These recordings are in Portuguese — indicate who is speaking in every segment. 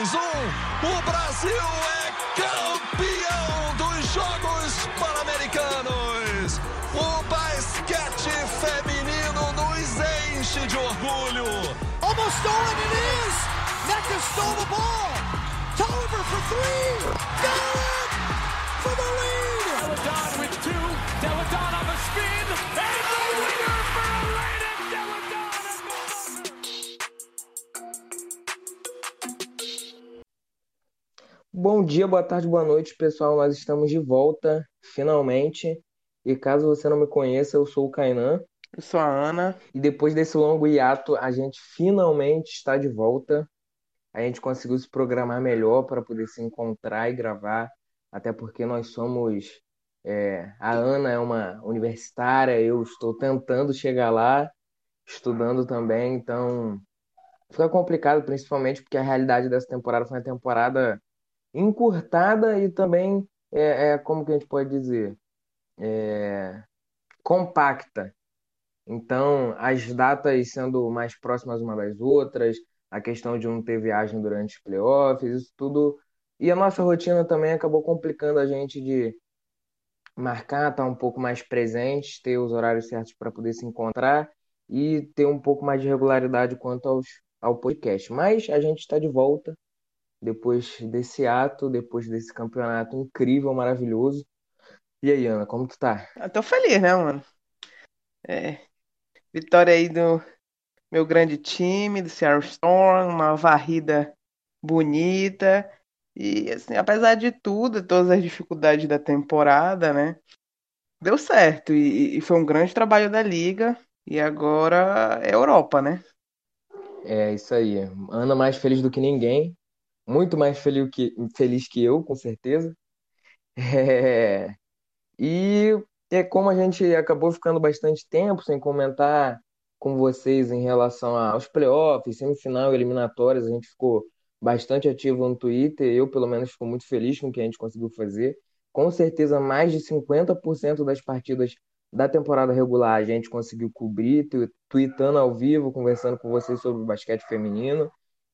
Speaker 1: 3-1. O Brasil é campeão dos Jogos Pan-Americanos. O basquete feminino nos enche de orgulho.
Speaker 2: Almost stolen it is. Nectar stole the ball. Tolliver for three. Got it for the lead.
Speaker 3: Deladon with two. Deladon on the spin.
Speaker 4: Bom dia, boa tarde, boa noite, pessoal. Nós estamos de volta, finalmente. E caso você não me conheça, eu sou o Kainan.
Speaker 5: Eu sou a Ana.
Speaker 4: E depois desse longo hiato, a gente finalmente está de volta. A gente conseguiu se programar melhor para poder se encontrar e gravar, até porque nós somos. é, a Ana é uma universitária, eu estou tentando chegar lá, estudando também, então fica complicado, principalmente porque a realidade dessa temporada foi uma temporada encurtada e também é, é como que a gente pode dizer, é, compacta. Então, as datas sendo mais próximas uma das outras, a questão de não ter viagem durante os playoffs, isso tudo. E a nossa rotina também acabou complicando a gente de marcar, estar um pouco mais presente, ter os horários certos para poder se encontrar e ter um pouco mais de regularidade quanto aos, ao podcast. Mas a gente está de volta depois desse ato, depois desse campeonato incrível, maravilhoso. E aí, Ana, como tu tá?
Speaker 5: Eu tô feliz, né, mano? É, vitória aí do meu grande time, do Seattle Storm, uma varrida bonita. E, assim, apesar de tudo, todas as dificuldades da temporada, né? Deu certo. E, e foi um grande trabalho da liga. E agora é Europa, né?
Speaker 4: É isso aí. Ana mais feliz do que ninguém. Muito mais feliz que, feliz que eu, com certeza. É, E é como a gente acabou ficando bastante tempo sem comentar com vocês em relação aos playoffs, semifinal eliminatórias, a gente ficou bastante ativo no Twitter. Eu, pelo menos, fico muito feliz com o que a gente conseguiu fazer. Com certeza, mais de 50% das partidas da temporada regular a gente conseguiu cobrir, tweetando ao vivo, conversando com vocês sobre o basquete feminino.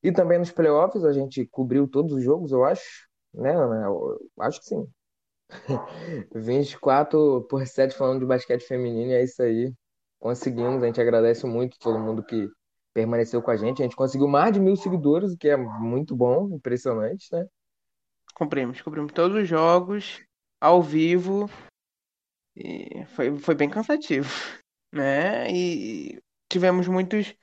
Speaker 4: E também nos playoffs a gente cobriu todos os jogos, eu acho, né, Ana? Eu acho que sim. 24 por 7 falando de basquete feminino, é isso aí. Conseguimos, a gente agradece muito todo mundo que permaneceu com a gente. A gente conseguiu mais de mil seguidores, o que é muito bom, impressionante, né?
Speaker 5: Cobrimos, cobrimos todos os jogos ao vivo. E foi, foi bem cansativo, né? E tivemos muitos,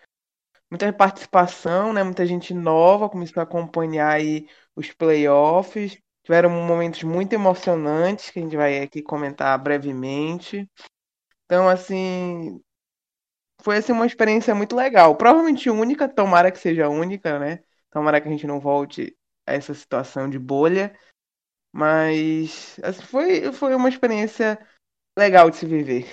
Speaker 5: muita participação, né? Muita gente nova começou a acompanhar aí os playoffs. Tiveram momentos muito emocionantes que a gente vai aqui comentar brevemente. Então, assim, foi assim uma experiência muito legal. Provavelmente única, tomara que seja única, né? Tomara que a gente não volte a essa situação de bolha. Mas assim, foi, foi uma experiência legal de se viver.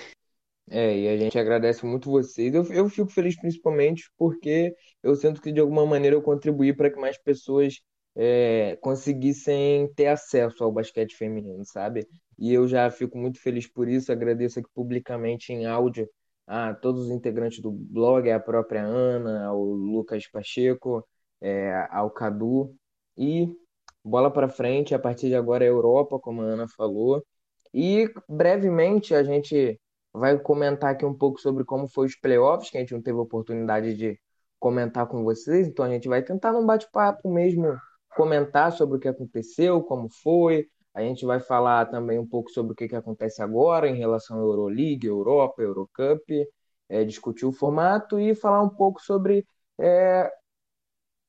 Speaker 4: É, e a gente agradece muito vocês. Eu, eu fico feliz principalmente porque eu sinto que de alguma maneira eu contribuí para que mais pessoas é, conseguissem ter acesso ao basquete feminino, sabe? E eu já fico muito feliz por isso. Agradeço aqui publicamente em áudio a todos os integrantes do blog, a própria Ana, ao Lucas Pacheco, é, ao Cadu. E bola para frente, a partir de agora é Europa, como a Ana falou. E brevemente a gente vai comentar aqui um pouco sobre como foi os playoffs, que a gente não teve oportunidade de comentar com vocês, então a gente vai tentar num bate-papo mesmo comentar sobre o que aconteceu, como foi. A gente vai falar também um pouco sobre o que que acontece agora em relação à Euroleague, Europa, Eurocup, é, discutir o formato e falar um pouco sobre é,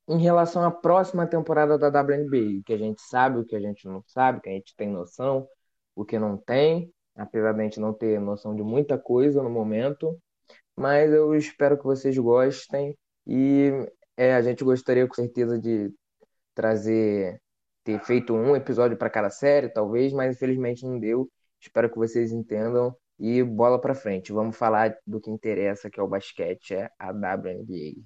Speaker 4: em relação à próxima temporada da WNBA, o que a gente sabe, o que a gente não sabe, o que a gente tem noção, o que não tem, apesar de a gente não ter noção de muita coisa no momento, mas eu espero que vocês gostem e é, a gente gostaria com certeza de trazer, ter feito um episódio para cada série, talvez, mas infelizmente não deu. Espero que vocês entendam e bola para frente. Vamos falar do que interessa, que é o basquete, é a WNBA.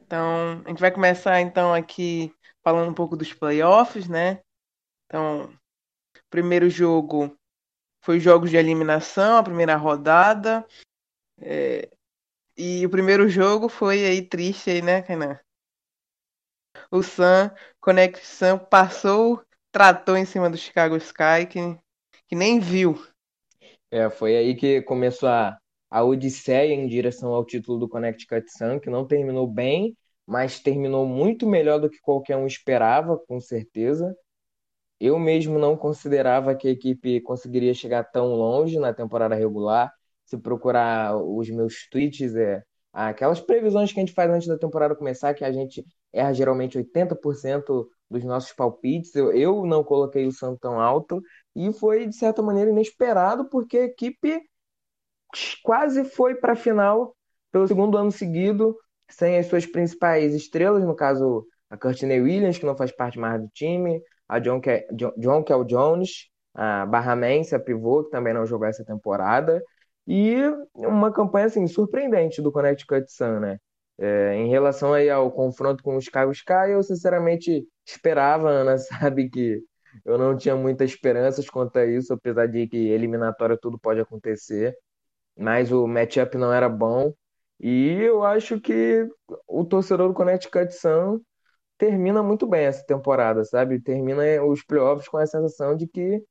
Speaker 5: Então, a gente vai começar então aqui falando um pouco dos playoffs, né? Então, primeiro jogo foi os jogos de eliminação, a primeira rodada. É, E o primeiro jogo foi aí triste aí, né, Kainan? o Sun, Conexão passou, tratou em cima do Chicago Sky, que, que nem viu.
Speaker 4: É, foi aí que começou a, a odisseia em direção ao título do Connecticut Sun, que não terminou bem, mas terminou muito melhor do que qualquer um esperava, com certeza. Eu mesmo não considerava que a equipe conseguiria chegar tão longe na temporada regular. Se procurar os meus tweets, é aquelas previsões que a gente faz antes da temporada começar, que a gente erra geralmente 80% dos nossos palpites. Eu, eu não coloquei o Santos tão alto e foi, de certa maneira, inesperado, porque a equipe quase foi para a final pelo segundo ano seguido, sem as suas principais estrelas, no caso a Courtney Williams, que não faz parte mais do time, a John, Ke John Kel Jones, a Barramense, a pivô, que também não jogou essa temporada, e uma campanha assim, surpreendente do Connecticut Sun, né? É, em relação aí ao confronto com os Chicago Sky, eu sinceramente esperava, Ana sabe que eu não tinha muitas esperanças quanto a isso, apesar de que eliminatória tudo pode acontecer, mas o matchup não era bom. E eu acho que o torcedor do Connecticut Sun termina muito bem essa temporada, sabe? Termina os playoffs com a sensação de que,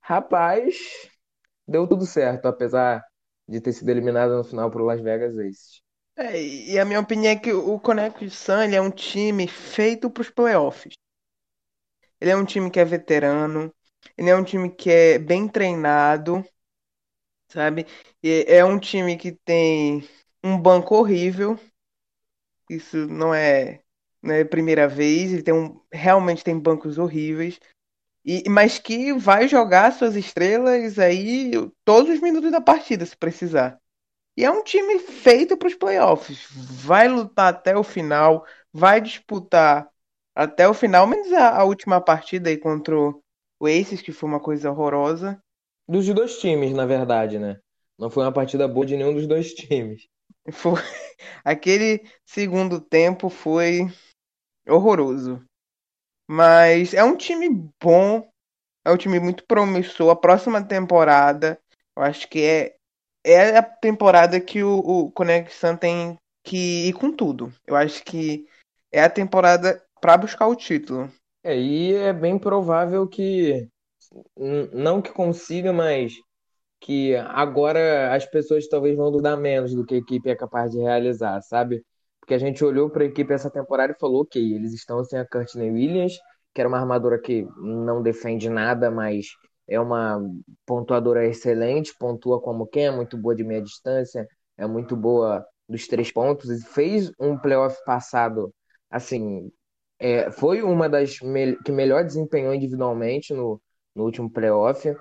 Speaker 4: rapaz, deu tudo certo, apesar de ter sido eliminado no final por Las Vegas Aces.
Speaker 5: É, e a minha opinião é que o Connecticut Sun ele é um time feito para os playoffs. Ele é um time que é veterano, ele é um time que é bem treinado, sabe? E é um time que tem um banco horrível. Isso não é, é a primeira vez. Ele tem um, realmente tem bancos horríveis. E, mas que vai jogar suas estrelas aí todos os minutos da partida, se precisar. E é um time feito para os playoffs. Vai lutar até o final, vai disputar até o final, menos a, a última partida aí contra o Aces, que foi uma coisa horrorosa.
Speaker 4: Dos dois times, na verdade, né? Não foi uma partida boa de nenhum dos dois times.
Speaker 5: Foi... Aquele segundo tempo foi horroroso. Mas é um time bom, é um time muito promissor. A próxima temporada, eu acho que é, é a temporada que o, o Conexão tem que ir com tudo. Eu acho que é a temporada para buscar o título.
Speaker 4: É, e é bem provável que não que consiga, mas que agora as pessoas talvez vão dudar menos do que a equipe é capaz de realizar, sabe? Porque a gente olhou para a equipe essa temporada e falou, ok, eles estão sem a Courtney Williams, que era uma armadora que não defende nada, mas é uma pontuadora excelente, pontua como quem, é muito boa de meia distância, é muito boa dos três pontos, e fez um playoff passado, assim, é, foi uma das me que melhor desempenhou individualmente no, no último playoff.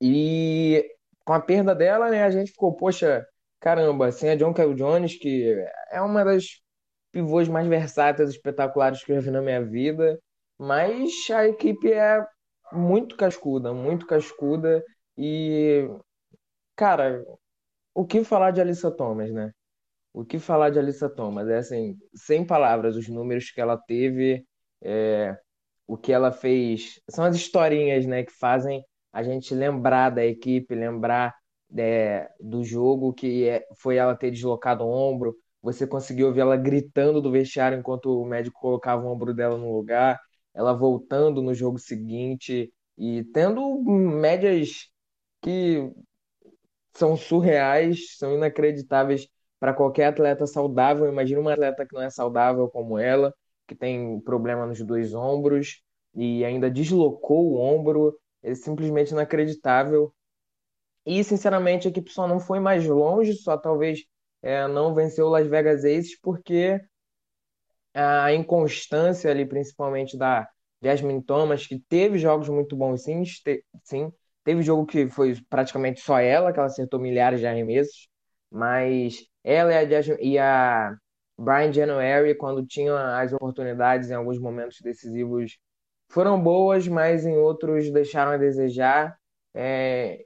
Speaker 4: E com a perda dela, né, a gente ficou, poxa, caramba, sem a John Kell Jones, que é uma das pivôs mais versáteis, espetaculares que eu vi na minha vida, mas a equipe é muito cascuda, muito cascuda e, cara, o que falar de Alissa Thomas, né? O que falar de Alissa Thomas? É assim, sem palavras, os números que ela teve, é, o que ela fez, são as historinhas, né, que fazem a gente lembrar da equipe, lembrar é, do jogo que é, foi ela ter deslocado o ombro. Você conseguiu ouvir ela gritando do vestiário enquanto o médico colocava o ombro dela no lugar, ela voltando no jogo seguinte e tendo médias que são surreais, são inacreditáveis para qualquer atleta saudável. Imagina uma atleta que não é saudável como ela, que tem problema nos dois ombros e ainda deslocou o ombro é simplesmente inacreditável. E, sinceramente, a equipe só não foi mais longe, só talvez é, não venceu o Las Vegas Aces, porque a inconstância ali, principalmente da Jasmine Thomas, que teve jogos muito bons, sim, te, sim. Teve jogo que foi praticamente só ela, que ela acertou milhares de arremessos, mas ela e a, Jasmine, e a Brian January, quando tinham as oportunidades em alguns momentos decisivos, foram boas, mas em outros deixaram a desejar. É,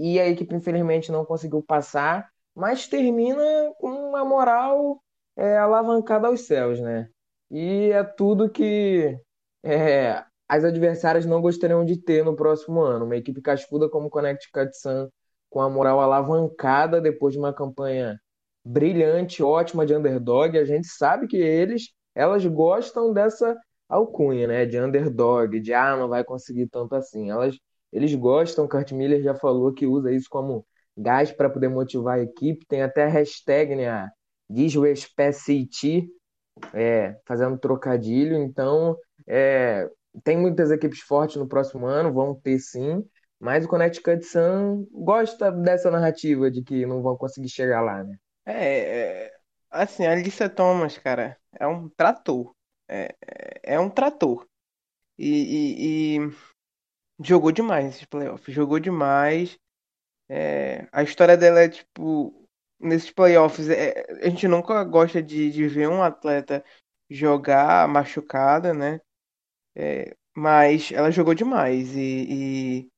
Speaker 4: e a equipe, infelizmente, não conseguiu passar, mas termina com uma moral é, alavancada aos céus, né? E é tudo que é, as adversárias não gostariam de ter no próximo ano. Uma equipe cascuda como o Connecticut Sun, com a moral alavancada depois de uma campanha brilhante, ótima de underdog. A gente sabe que eles elas gostam dessa alcunha, né? De underdog, de ah, não vai conseguir tanto assim. Elas, eles gostam, Kurt Miller já falou que usa isso como gás para poder motivar a equipe. Tem até a hashtag, né? A Disrespect, é, fazendo trocadilho. Então, é, tem muitas equipes fortes no próximo ano, vão ter sim. Mas o Connecticut Sun gosta dessa narrativa de que não vão conseguir chegar lá, né?
Speaker 5: É, é assim, a Alissa Thomas, cara, é um trator. É, é, é um trator. E, e, e, jogou demais nesses playoffs. Jogou demais. É, a história dela é tipo. Nesses playoffs, é, a gente nunca gosta de, de ver um atleta jogar machucada, né? É, mas ela jogou demais. E, e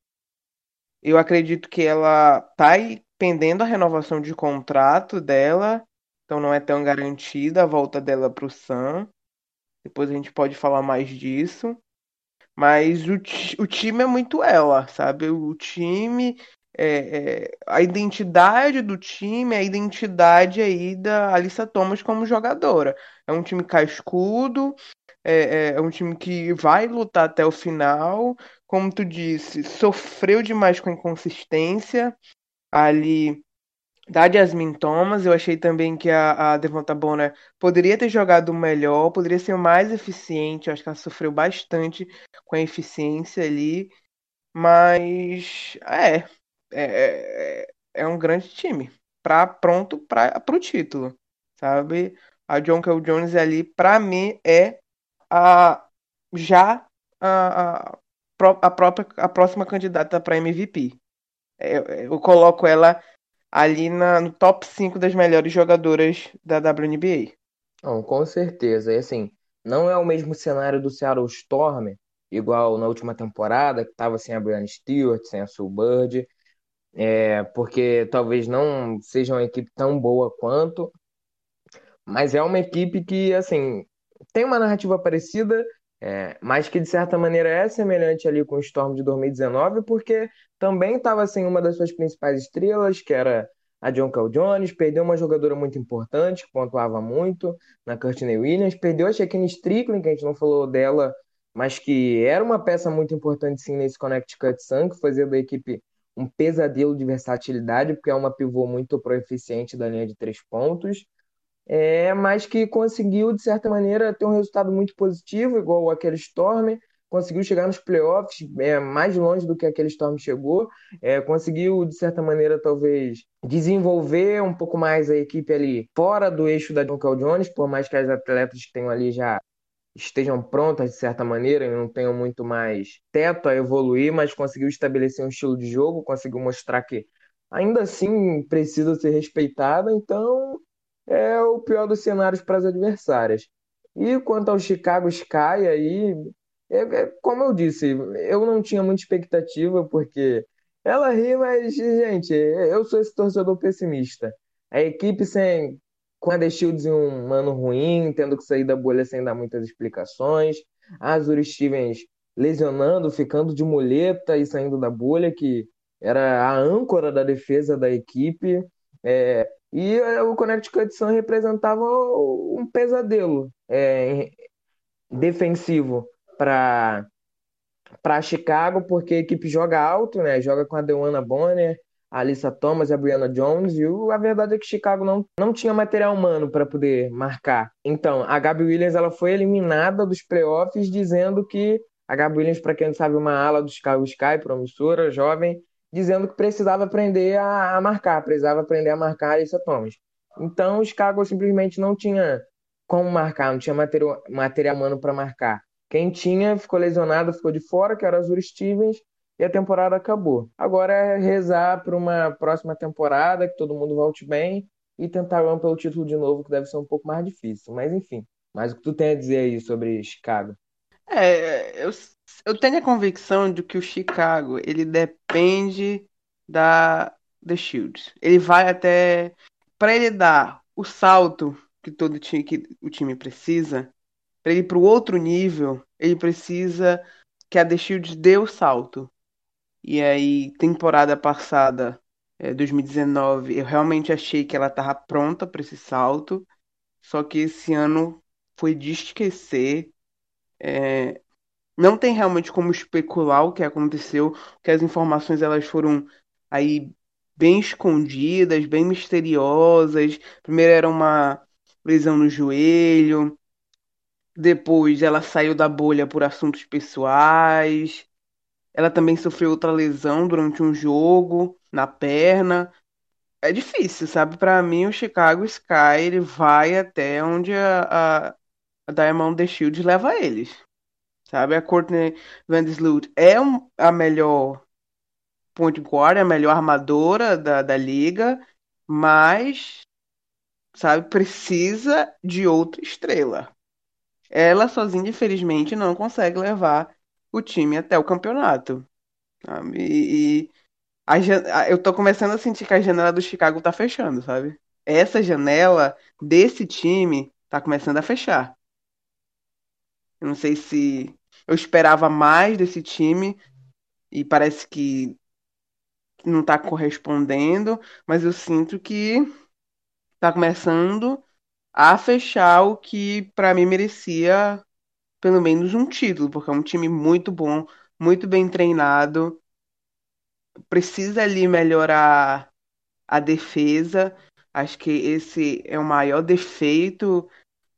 Speaker 5: eu acredito que ela tá pendendo a renovação de contrato dela, então não é tão garantida a volta dela para o Sun. Depois a gente pode falar mais disso. Mas o, o time é muito ela, sabe? O time, é, é, a identidade do time, a identidade aí da Alissa Thomas como jogadora. É um time cascudo, é, é, é um time que vai lutar até o final. Como tu disse, sofreu demais com inconsistência ali da Jasmine Thomas. Eu achei também que a, a Devonta Bonner poderia ter jogado melhor, poderia ser mais eficiente. Eu acho que ela sofreu bastante com a eficiência ali. Mas é, é, é, é um grande time. Pra, pronto para o título, sabe? A John Kell Jones ali, para mim, é a já a, a, a própria a próxima candidata para MVP. Eu, eu, coloco ela ali na, no top 5 das melhores jogadoras da WNBA.
Speaker 4: Não, com certeza. E assim, não é o mesmo cenário do Seattle Storm, igual na última temporada, que estava sem a Brianna Stewart, sem a Sue Bird, é, porque talvez não seja uma equipe tão boa quanto, mas é uma equipe que, assim, tem uma narrativa parecida, é, mas que de certa maneira é semelhante ali com o Storm de 2019, porque também estava sem uma das suas principais estrelas, que era a John Cal Jones, perdeu uma jogadora muito importante, que pontuava muito, na Courtney Williams, perdeu a Shaquille Strickland, que a gente não falou dela, mas que era uma peça muito importante sim nesse Connecticut Sun, que fazia da equipe um pesadelo de versatilidade, porque é uma pivô muito proeficiente da linha de três pontos é, mas que conseguiu, de certa maneira, ter um resultado muito positivo, igual aquele Storm, conseguiu chegar nos playoffs é, mais longe do que aquele Storm chegou, é, conseguiu, de certa maneira, talvez desenvolver um pouco mais a equipe ali fora do eixo da John Jones, por mais que as atletas que tenham ali já estejam prontas de certa maneira e não tenham muito mais teto a evoluir, mas conseguiu estabelecer um estilo de jogo, conseguiu mostrar que ainda assim precisa ser respeitada, então é o pior dos cenários para as adversárias. E quanto ao Chicago Sky, aí, é, é, como eu disse, eu não tinha muita expectativa, porque ela ri, mas, gente, eu sou esse torcedor pessimista. A equipe sem, com a The Shields em um ano ruim, tendo que sair da bolha sem dar muitas explicações, a Azuri Stevens lesionando, ficando de muleta e saindo da bolha, que era a âncora da defesa da equipe. É, e é, o Connecticut Sun representava um pesadelo é, defensivo para para Chicago, porque a equipe joga alto, né? Joga com a Dewana Bonner, a Alissa Thomas a Brianna Jones, e a verdade é que Chicago não, não tinha material humano para poder marcar. Então, a Gabi Williams ela foi eliminada dos playoffs, dizendo que a Gabi Williams, para quem não sabe, uma ala do Chicago Sky, promissora, jovem, dizendo que precisava aprender a, a marcar, precisava aprender a marcar a Alissa Thomas. Então, o Chicago simplesmente não tinha como marcar, não tinha material, material humano para marcar. Quem tinha ficou lesionado, ficou de fora, que era Azur Stevens, e a temporada acabou. Agora é rezar para uma próxima temporada, que todo mundo volte bem e tentar ganhar pelo título de novo, que deve ser um pouco mais difícil. Mas enfim, mas o que tu tem a dizer aí sobre Chicago?
Speaker 5: É, eu eu tenho a convicção de que o Chicago ele depende da The Shields. Ele vai até para ele dar o salto que todo time, que o time precisa, para ele ir para o outro nível, ele precisa que a The Shields dê o salto. E aí, temporada passada, é, 2019, eu realmente achei que ela estava pronta para esse salto. Só que esse ano foi de esquecer. É, não tem realmente como especular o que aconteceu, que as informações elas foram aí bem escondidas, bem misteriosas. Primeiro era uma lesão no joelho, depois ela saiu da bolha por assuntos pessoais. Ela também sofreu outra lesão durante um jogo na perna. É difícil, sabe? Para mim, o Chicago Sky ele vai até onde a, a, a Diamond The Shield leva eles. Sabe? A Courtney Vandersloot é um, a melhor point guard, a melhor armadora da, da liga, mas, sabe, precisa de outra estrela. Ela sozinha, infelizmente, não consegue levar o time até o campeonato. Sabe? E, e a, eu tô começando a sentir que a janela do Chicago tá fechando, sabe? Essa janela desse time tá começando a fechar. Eu não sei se eu esperava mais desse time e parece que não tá correspondendo, mas eu sinto que tá começando a fechar o que para mim merecia pelo menos um título, porque é um time muito bom, muito bem treinado, precisa ali melhorar a defesa. Acho que esse é o maior defeito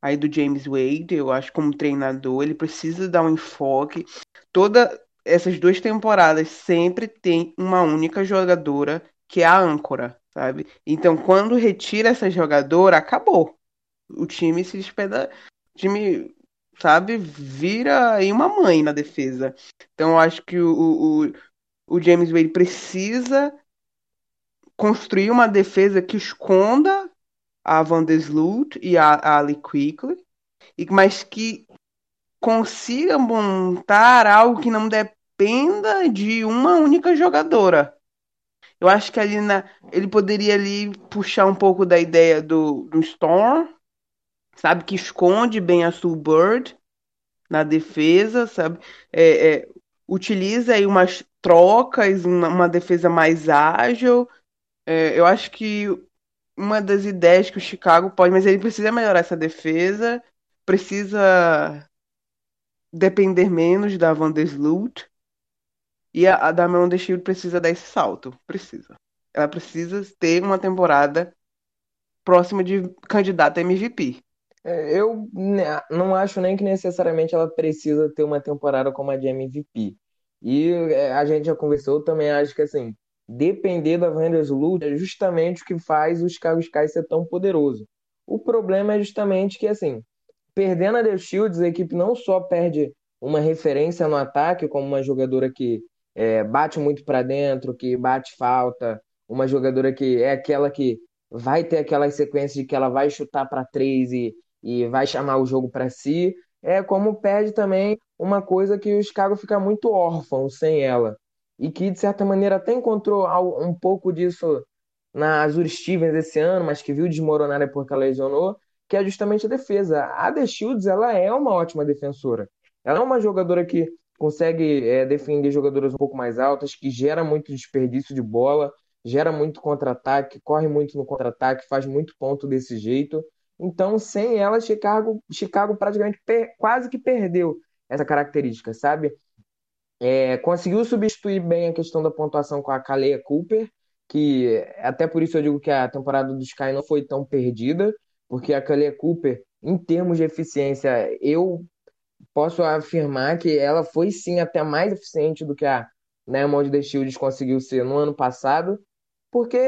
Speaker 5: aí do James Wade, eu acho como treinador, ele precisa dar um enfoque. Toda essas duas temporadas sempre tem uma única jogadora que é a âncora, sabe? Então, quando retira essa jogadora, acabou. O time se despeda, o time, sabe, vira aí uma mãe na defesa. Então, eu acho que o, o, o James Wade precisa construir uma defesa que esconda a Van der Sloot e a, a Ali Quickly, mas que consiga montar algo que não dependa de uma única jogadora. Eu acho que ali na, ele poderia ali puxar um pouco da ideia do, do Storm, sabe, que esconde bem a Sue Bird na defesa, sabe, é, é, utiliza aí umas trocas, uma, uma defesa mais ágil. É, eu acho que uma das ideias que o Chicago pode, mas ele precisa melhorar essa defesa, precisa depender menos da Van der Sloot e a, a Damian Shield precisa dar esse salto, precisa. Ela precisa ter uma temporada próxima de candidata a MVP.
Speaker 4: É, eu não acho nem que necessariamente ela precisa ter uma temporada como a de MVP. E é, a gente já conversou, também acho que assim, depender da Vandersloot é justamente o que faz o Chicago Sky ser tão poderoso. O problema é justamente que, assim, perdendo a The Shields, a equipe não só perde uma referência no ataque, como uma jogadora que é, bate muito para dentro, que bate falta, uma jogadora que é aquela que vai ter aquelas sequências de que ela vai chutar para três e, e vai chamar o jogo para si, é como perde também uma coisa que o Chicago fica muito órfão sem ela, e que, de certa maneira, até encontrou um pouco disso na Azure Stevens esse ano, mas que viu desmoronar depois que ela lesionou, que é justamente a defesa. A The Shields, ela é uma ótima defensora. Ela é uma jogadora que consegue é, defender jogadoras um pouco mais altas, que gera muito desperdício de bola, gera muito contra-ataque, corre muito no contra-ataque, faz muito ponto desse jeito. Então, sem ela, Chicago, Chicago praticamente per, quase que perdeu essa característica, sabe? É, conseguiu substituir bem a questão da pontuação com a Kalea Cooper, que até por isso eu digo que a temporada do Sky não foi tão perdida, porque a Kalea Cooper, em termos de eficiência, eu posso afirmar que ela foi sim até mais eficiente do que a Diamond The Shields conseguiu ser no ano passado, porque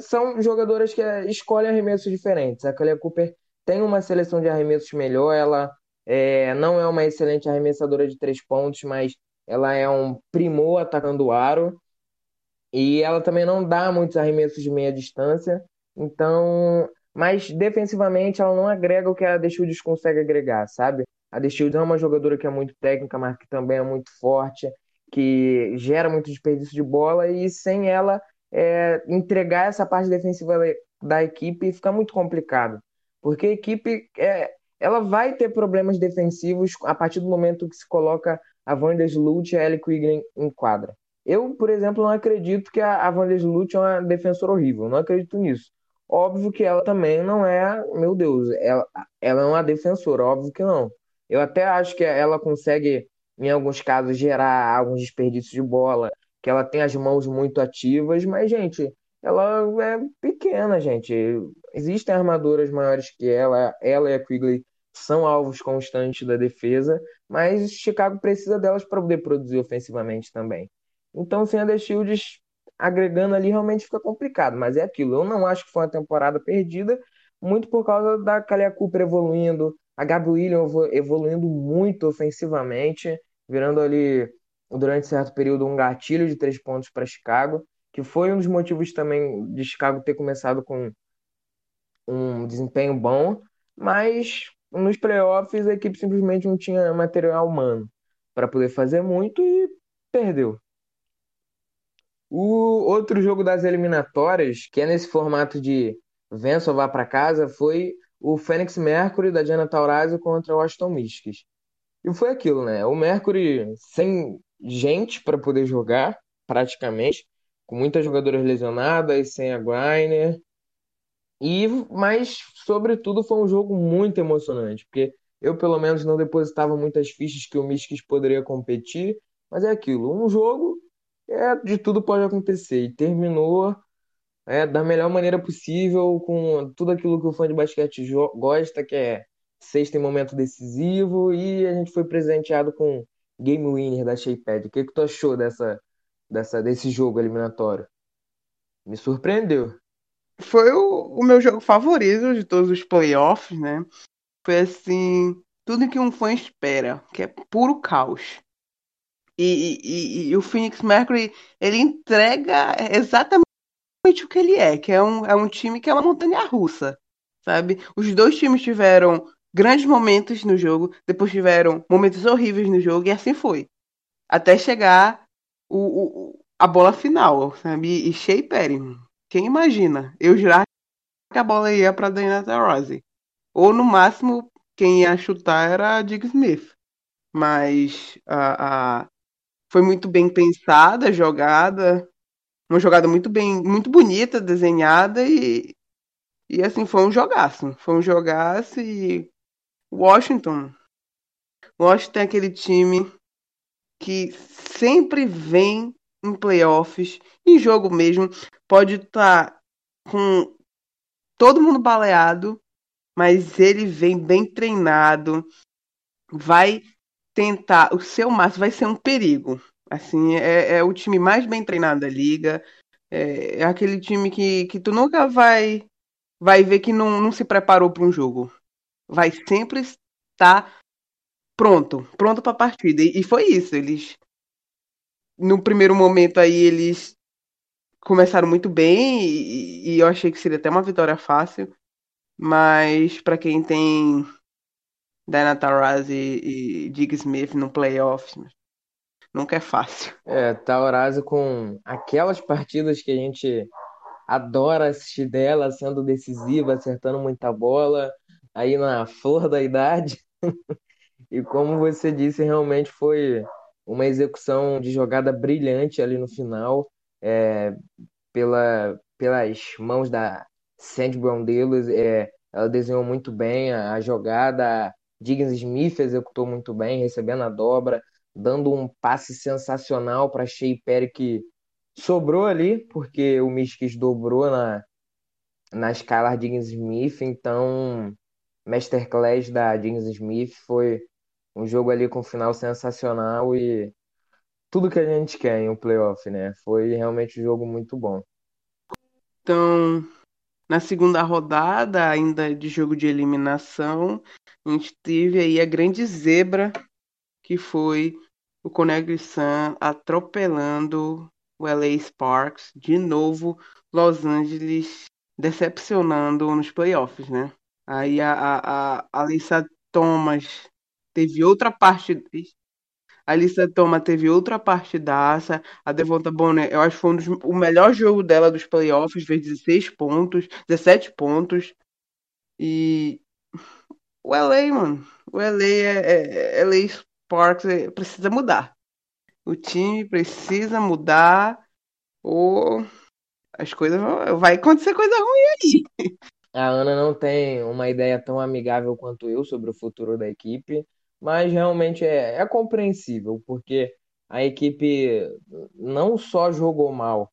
Speaker 4: são jogadoras que escolhem arremessos diferentes. A Kalea Cooper tem uma seleção de arremessos melhor, ela é, não é uma excelente arremessadora de três pontos, mas ela é um primor atacando o aro e ela também não dá muitos arremessos de meia distância. Então, mas defensivamente ela não agrega o que a The consegue agregar, sabe? A The é uma jogadora que é muito técnica, mas que também é muito forte, que gera muito desperdício de bola e sem ela é, entregar essa parte defensiva da equipe fica muito complicado, porque a equipe é, ela vai ter problemas defensivos a partir do momento que se coloca a Vandersloot e a Ellie Quigley em quadra. Eu, por exemplo, não acredito que a, a Vandersloot é uma defensora horrível, não acredito nisso. Óbvio que ela também não é, meu Deus, ela, ela é uma defensora, óbvio que não. Eu até acho que ela consegue, em alguns casos, gerar alguns desperdícios de bola, que ela tem as mãos muito ativas, mas, gente, ela é pequena, gente. Existem armaduras maiores que ela, ela e a Quigley são alvos constantes da defesa, mas Chicago precisa delas para poder produzir ofensivamente também. Então, sem a The Shields agregando ali, realmente fica complicado. Mas é aquilo. Eu não acho que foi uma temporada perdida, muito por causa da Kalia Cooper evoluindo, a Gabi Williams evoluindo muito ofensivamente, virando ali, durante certo período, um gatilho de três pontos para Chicago, que foi um dos motivos também de Chicago ter começado com um desempenho bom, mas nos playoffs a equipe simplesmente não tinha material humano para poder fazer muito e perdeu. O outro jogo das eliminatórias, que é nesse formato de vença ou vá para casa, foi o Fênix Mercury da Diana Taurasi contra o Aston Mystics. E foi aquilo, né? O Mercury sem gente para poder jogar, praticamente, com muitas jogadoras lesionadas, sem a Griner. E, mas, sobretudo, foi um jogo muito emocionante, porque eu, pelo menos, não depositava muitas fichas que o Mystics poderia competir, mas é aquilo, um jogo é, de tudo pode acontecer. E terminou é, da melhor maneira possível, com tudo aquilo que o fã de basquete gosta, que é sexta em momento decisivo, e a gente foi presenteado com Game Winner da Shaypad. O que, que tu achou dessa, dessa, desse jogo eliminatório? Me surpreendeu.
Speaker 5: Foi o, o meu jogo favorito de todos os playoffs, né? Foi assim, tudo que um fã espera, que é puro caos. E, e, e, o Phoenix Mercury, ele entrega exatamente o que ele é, que é um, é um time que é uma montanha russa, sabe? Os dois times tiveram grandes momentos no jogo, depois tiveram momentos horríveis no jogo, e assim foi. Até chegar o, o a bola final, sabe? E Shea Perry, quem imagina? Eu jurava que a bola ia para Diana Taurasi. Ou no máximo, quem ia chutar era a Dig Smith. Mas a, a, foi muito bem pensada, jogada, uma jogada muito bem, muito bonita, desenhada e e assim foi um jogaço, foi um jogaço e Washington, Washington é aquele time que sempre vem em playoffs, em jogo mesmo, pode estar tá com todo mundo baleado, mas ele vem bem treinado, vai tentar o seu máximo, vai ser um perigo. Assim, é, é o time mais bem treinado da liga. É, é, aquele time que, que tu nunca vai vai ver que não, não se preparou para um jogo. Vai sempre estar pronto, pronto para a partida. E, e foi isso. Eles no primeiro momento aí eles começaram muito bem e, e eu achei que seria até uma vitória fácil. Mas para quem tem Diana Taurasi e, e Dig Smith no playoffs. Nunca é fácil.
Speaker 4: É, Taurasi com aquelas partidas que a gente adora assistir dela, sendo decisiva, acertando muita bola, aí na flor da idade. e como você disse, realmente foi uma execução de jogada brilhante ali no final, é, pela, pelas mãos da Sandy Browndelos, é, ela desenhou muito bem a, a jogada, Diggins Smith executou muito bem, recebendo a dobra, dando um passe sensacional para Shea Perry que sobrou ali, porque o Mystics dobrou na, na Skylar Diggins Smith, então Masterclass da Diggins Smith foi um jogo ali com um final sensacional e tudo que a gente quer em um playoff, né? Foi realmente um jogo muito bom.
Speaker 5: Então, na segunda rodada, ainda de jogo de eliminação, a gente teve aí a grande zebra, que foi o Conegri Sun atropelando o LA Sparks. De novo, Los Angeles decepcionando nos playoffs, né? Aí a, a, a Alissa Thomas teve outra parte a Alissa Toma teve outra partidaça. A Devonta Bonner, eu acho que foi um dos, o melhor jogo dela dos playoffs, fez 16 pontos, 17 pontos. E o LA, mano, o LA é, é LA Sparks é, precisa mudar. O time precisa mudar ou as coisas vão, vai acontecer coisa ruim aí.
Speaker 4: A Ana não tem uma ideia tão amigável quanto eu sobre o futuro da equipe, mas realmente é, é compreensível, porque a equipe não só jogou mal,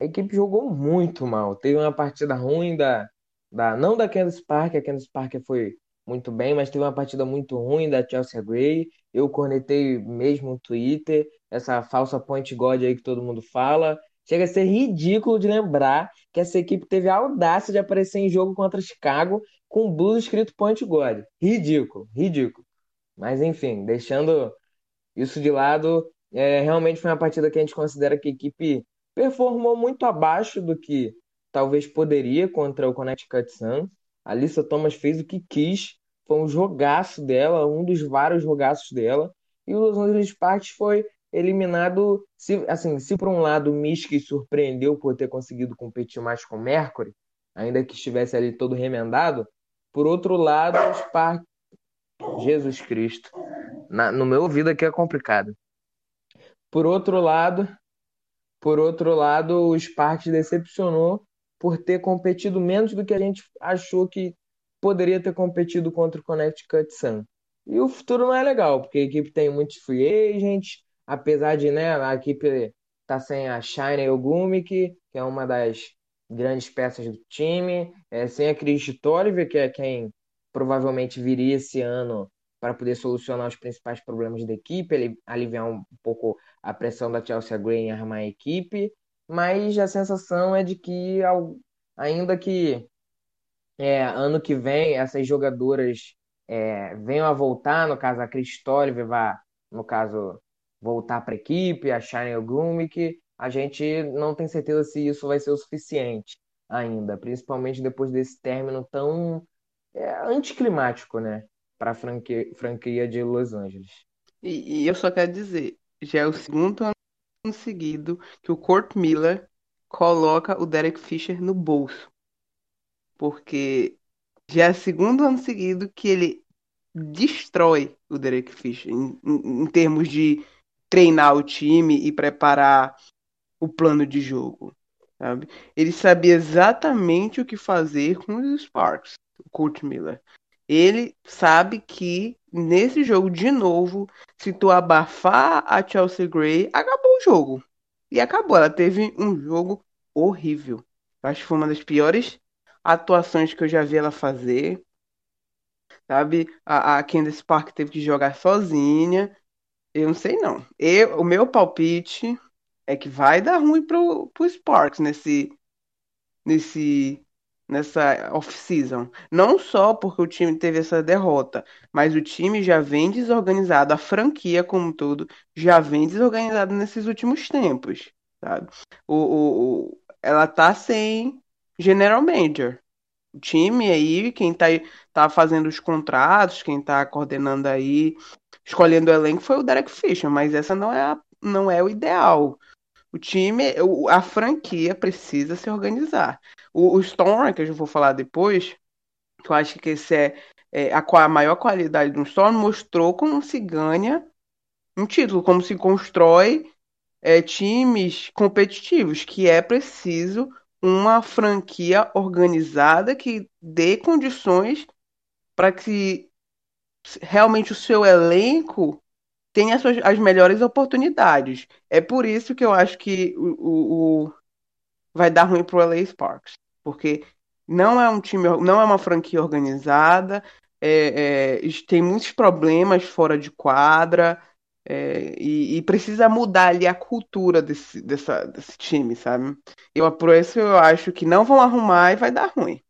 Speaker 4: a equipe jogou muito mal. Teve uma partida ruim da, da não da Kansas Park, a Kansas Park foi muito bem, mas teve uma partida muito ruim da Chelsea Gray. Eu cornetei mesmo no Twitter, essa falsa point god aí que todo mundo fala. Chega a ser ridículo de lembrar que essa equipe teve a audácia de aparecer em jogo contra Chicago com o blues escrito point god. Ridículo, ridículo. Mas enfim, deixando isso de lado, é, realmente foi uma partida que a gente considera que a equipe performou muito abaixo do que talvez poderia contra o Connecticut Sun. A Lisa Thomas fez o que quis, foi um jogaço dela, um dos vários jogaços dela. E o Los Angeles Sparks foi eliminado, se, assim, se por um lado o Miski surpreendeu por ter conseguido competir mais com o Mercury, ainda que estivesse ali todo remendado, por outro lado o Sparks Jesus Cristo. Na, no meu ouvido aqui é complicado. Por outro lado, por outro lado, o Sparks decepcionou por ter competido menos do que a gente achou que poderia ter competido contra o Connecticut Sun. E o futuro não é legal, porque a equipe tem muitos free agents, apesar de né, a equipe tá sem a Shine Ogumi, que é uma das grandes peças do time, é, sem a Chris Toliver, que é quem provavelmente viria esse ano para poder solucionar os principais problemas da equipe, aliviar um pouco a pressão da Chelsea Gray em armar a equipe, mas a sensação é de que ainda que é, ano que vem essas jogadoras é, venham a voltar, no caso a Chris Toliver vai, no caso, voltar para a equipe, a Shane Ogumik, a gente não tem certeza se isso vai ser o suficiente ainda, principalmente depois desse término tão é, anticlimático, né, para a franquia, franquia de Los Angeles.
Speaker 5: E, e, eu só quero dizer, já é o segundo ano seguido que o Kurt Miller coloca o Derek Fisher no bolso porque já é o segundo ano seguido que ele destrói o Derek Fisher em, em, em termos de treinar o time e preparar o plano de jogo. Sabe? Ele sabia exatamente o que fazer com os Sparks, Coach Miller. Ele sabe que nesse jogo, de novo, se tu abafar a Chelsea Gray, acabou o jogo. E acabou. Ela teve um jogo horrível. acho que foi uma das piores atuações que eu já vi ela fazer. Sabe? A, a Candice Park teve que jogar sozinha. Eu não sei não. Eu, o meu palpite é que vai dar ruim pro, pro Sparks nesse nesse nessa off-season. Não só porque o time teve essa derrota, mas o time já vem desorganizado, a franquia como um todo já vem desorganizada nesses últimos tempos, sabe? O, o, o, ela tá sem general manager. O time aí, quem tá, tá fazendo os contratos, quem tá coordenando aí, escolhendo o elenco foi o Derek Fisher, mas essa não é, a, não é o ideal. O time, a franquia precisa se organizar. O, Storm, que eu já vou falar depois, que eu acho que esse é, é a, a maior qualidade do Storm, mostrou como se ganha um título, como se constrói é, times competitivos, que é preciso uma franquia organizada que dê condições para que realmente o seu elenco tenha as, suas, as melhores oportunidades. É por isso que eu acho que o, o, o vai dar ruim para o LA Sparks, porque não é um time, não é uma franquia organizada, é, é, tem muitos problemas fora de quadra. É, e, e, precisa mudar ali a cultura desse, dessa, desse time, sabe? Eu, por isso eu acho que não vão arrumar e vai dar ruim.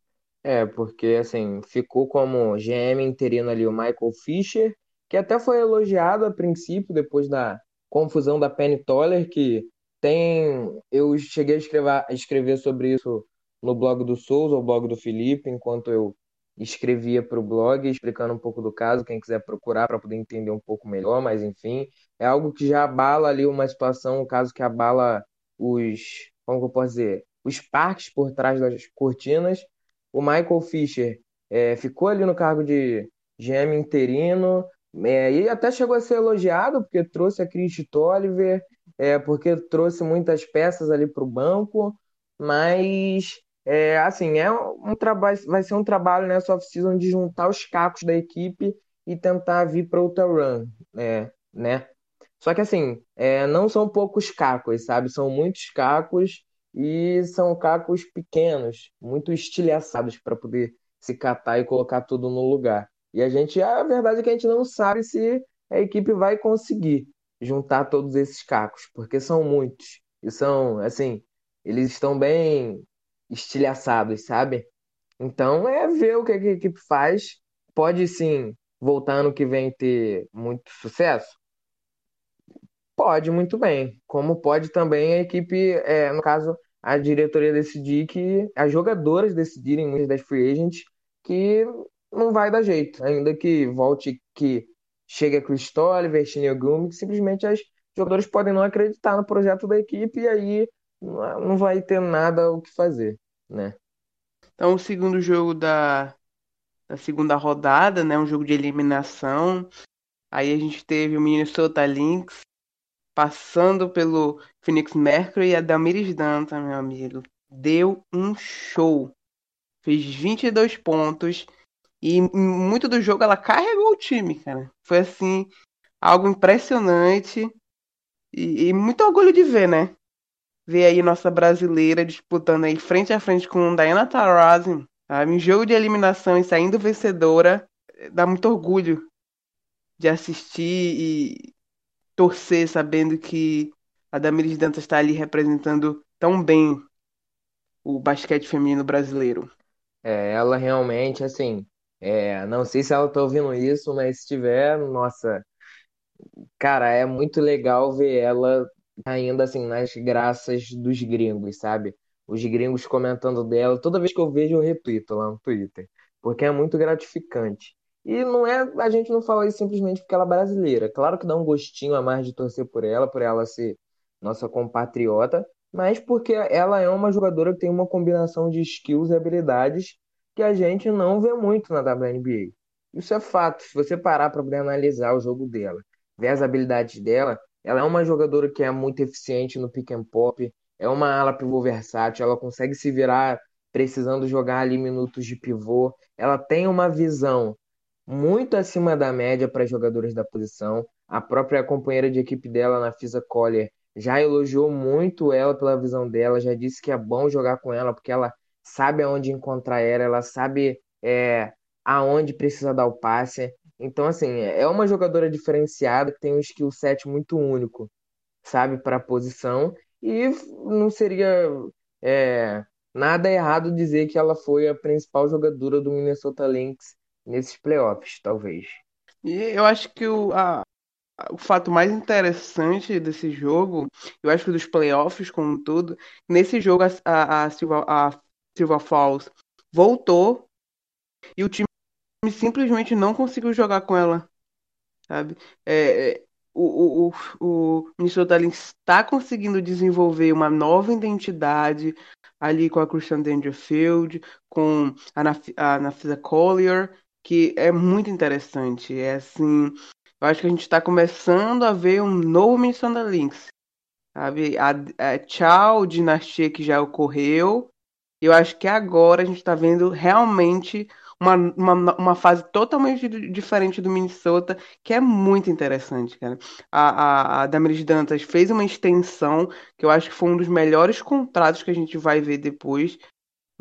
Speaker 4: É, porque assim, ficou como GM interino ali o Michael Fischer, que até foi elogiado a princípio, depois da confusão da Penny Toller, que tem. Eu cheguei a escrever, a escrever sobre isso no blog do Souza, o blog do Felipe, enquanto eu escrevia para o blog explicando um pouco do caso, quem quiser procurar para poder entender um pouco melhor, mas enfim, é algo que já abala ali uma situação, um caso que abala os, como eu posso dizer, os parques por trás das cortinas. O Michael Fischer é, ficou ali no cargo de GM interino, é, e até chegou a ser elogiado porque trouxe a Chris Tolliver, é, porque trouxe muitas peças ali para o banco. mas é, assim, é um trabalho, vai ser um trabalho nessa off-season de juntar os cacos da equipe e tentar vir para outra run, é, né? Só que assim, é, não são poucos cacos, sabe? São muitos cacos e são cacos pequenos, muito estilhaçados para poder se catar e colocar tudo no lugar. E a gente, a verdade é que a gente não sabe se a equipe vai conseguir juntar todos esses cacos, porque são muitos. E são, assim, eles estão bem estilhaçados, sabe? Então é ver o que a equipe faz. Pode sim voltar ano que vem ter muito sucesso? Pode, muito bem. Como pode também a equipe, é, no caso, a diretoria decidir que as jogadoras decidirem, muitas das free agents, que não vai dar jeito. Ainda que volte, que chegue a Chris Oliver, Chiney Gumi, simplesmente as jogadoras podem não acreditar no projeto da equipe e aí não vai ter nada o que fazer, né?
Speaker 5: Então, o segundo jogo da, da segunda rodada, né? Um jogo de eliminação. Aí a gente teve o Minnesota Lynx passando pelo Phoenix Mercury e a Damiris Danta, meu amigo. Deu um show. Fez 22 pontos e muito do jogo ela carregou o time, cara. Foi assim, algo impressionante e, e muito orgulho de ver, né? Ver aí nossa brasileira disputando aí frente a frente com Diana Taurasi? Em jogo de eliminação e saindo vencedora, dá muito orgulho de assistir e torcer sabendo que a Damiris Dantas está ali representando tão bem o basquete feminino brasileiro.
Speaker 4: É, ela realmente, assim, é, não sei se ela tá ouvindo isso, mas se tiver, nossa, cara, é muito legal ver ela ainda assim nas graças dos gringos, sabe? Os gringos comentando dela, toda vez que eu vejo eu repito lá no Twitter, porque é muito gratificante. E não é, a gente não fala isso simplesmente porque ela é brasileira. Claro que dá um gostinho a mais de torcer por ela, por ela ser nossa compatriota, mas porque ela é uma jogadora que tem uma combinação de skills e habilidades que a gente não vê muito na WNBA. Isso é fato. Se você parar para analisar o jogo dela, ver as habilidades dela, ela é uma jogadora que é muito eficiente no pick and pop, é uma ala pivô versátil, ela consegue se virar precisando jogar ali minutos de pivô, ela tem uma visão muito acima da média para jogadores da posição. A própria companheira de equipe dela, na Fisa Collier, já elogiou muito ela pela visão dela, já disse que é bom jogar com ela porque ela sabe aonde encontrar ela, ela sabe é, aonde precisa dar o passe. Então, assim, é uma jogadora diferenciada que tem um skill set muito único, sabe, para a posição. E não seria é, nada errado dizer que ela foi a principal jogadora do Minnesota Lynx nesses playoffs, talvez.
Speaker 5: E eu acho que o, a, o fato mais interessante desse jogo, eu acho que dos playoffs como um todo, nesse jogo a, a, a, a Silva Falls voltou e o time simplesmente não conseguiu jogar com ela, sabe? É, é o, o, o Minnesota está conseguindo desenvolver uma nova identidade ali com a Christian Dangerfield, com a, Naf a Nafisa Collier, que é muito interessante. É assim, eu acho que a gente está começando a ver um novo Minnesota Lynx, sabe? A, a tchau dinastia que já ocorreu. Eu acho que agora a gente está vendo realmente uma, uma, uma fase totalmente diferente do Minnesota, que é muito interessante, cara. A, a, a Damaris Dantas fez uma extensão, que eu acho que foi um dos melhores contratos que a gente vai ver depois,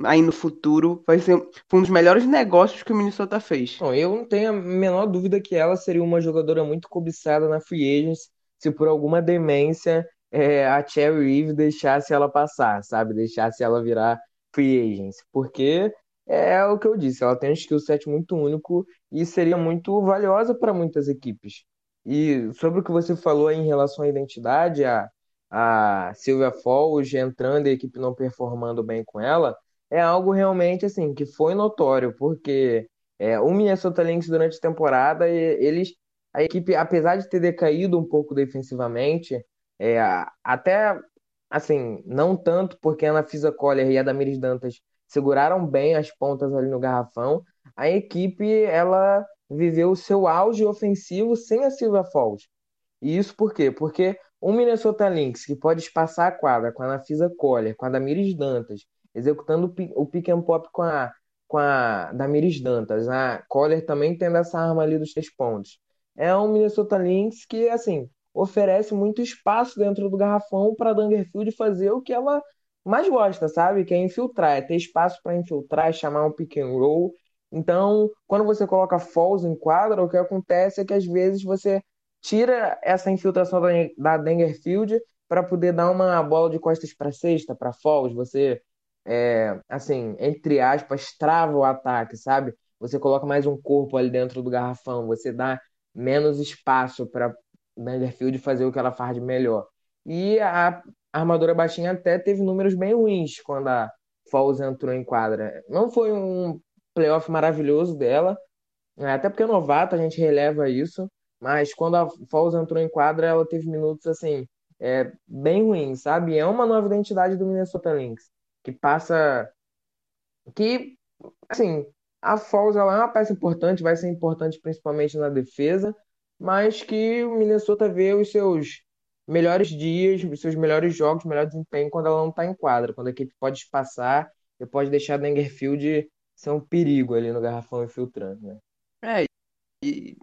Speaker 5: aí no futuro. Vai ser foi um dos melhores negócios que o Minnesota fez.
Speaker 4: Bom, eu não tenho a menor dúvida que ela seria uma jogadora muito cobiçada na Free Agents se por alguma demência é, a Cherry Reeve deixasse ela passar, sabe? Deixasse ela virar Free Agents. Porque é o que eu disse, ela tem um skill set muito único e seria muito valiosa para muitas equipes. E sobre o que você falou em relação à identidade, a, a Sylvia Falls entrando e a equipe não performando bem com ela, é algo realmente assim que foi notório, porque é, o Minnesota Lynx durante a temporada, eles, a equipe, apesar de ter decaído um pouco defensivamente, é, até assim, não tanto porque a Ana Fisa Collier e a Damiris Dantas seguraram bem as pontas ali no garrafão. A equipe ela viveu o seu auge ofensivo sem a Silva Falls. E isso por quê? Porque um Minnesota Lynx que pode espaçar a quadra com a Nafisa Collier, com a Damiris Dantas, executando o pick and pop com a, com a Damiris Dantas, a Collier também tendo essa arma ali dos três pontos. É um Minnesota Lynx que, assim, oferece muito espaço dentro do garrafão para Dangerfield fazer o que ela mais gosta, sabe? Que é infiltrar, é ter espaço para infiltrar, chamar um pick and roll. Então, quando você coloca falls em quadra, o que acontece é que às vezes você tira essa infiltração da Dangerfield para poder dar uma bola de costas para cesta, para falls. Você, é, assim, entre aspas, trava o ataque, sabe? Você coloca mais um corpo ali dentro do garrafão, você dá menos espaço para Dangerfield fazer o que ela faz de melhor. E a armadura baixinha até teve números bem ruins quando a Falls entrou em quadra. Não foi um playoff maravilhoso dela, né? até porque é novata, a gente releva isso, mas quando a Falls entrou em quadra, ela teve minutos assim, é, bem ruins, sabe? É uma nova identidade do Minnesota Lynx, que passa. que, assim, a Falls ela é uma peça importante, vai ser importante principalmente na defesa, mas que o Minnesota vê os seus melhores dias, os seus melhores jogos, melhor desempenho quando ela não está em quadra, quando a equipe pode espaçar e pode deixar a Dangerfield ser um perigo ali no garrafão infiltrando, né?
Speaker 5: É, e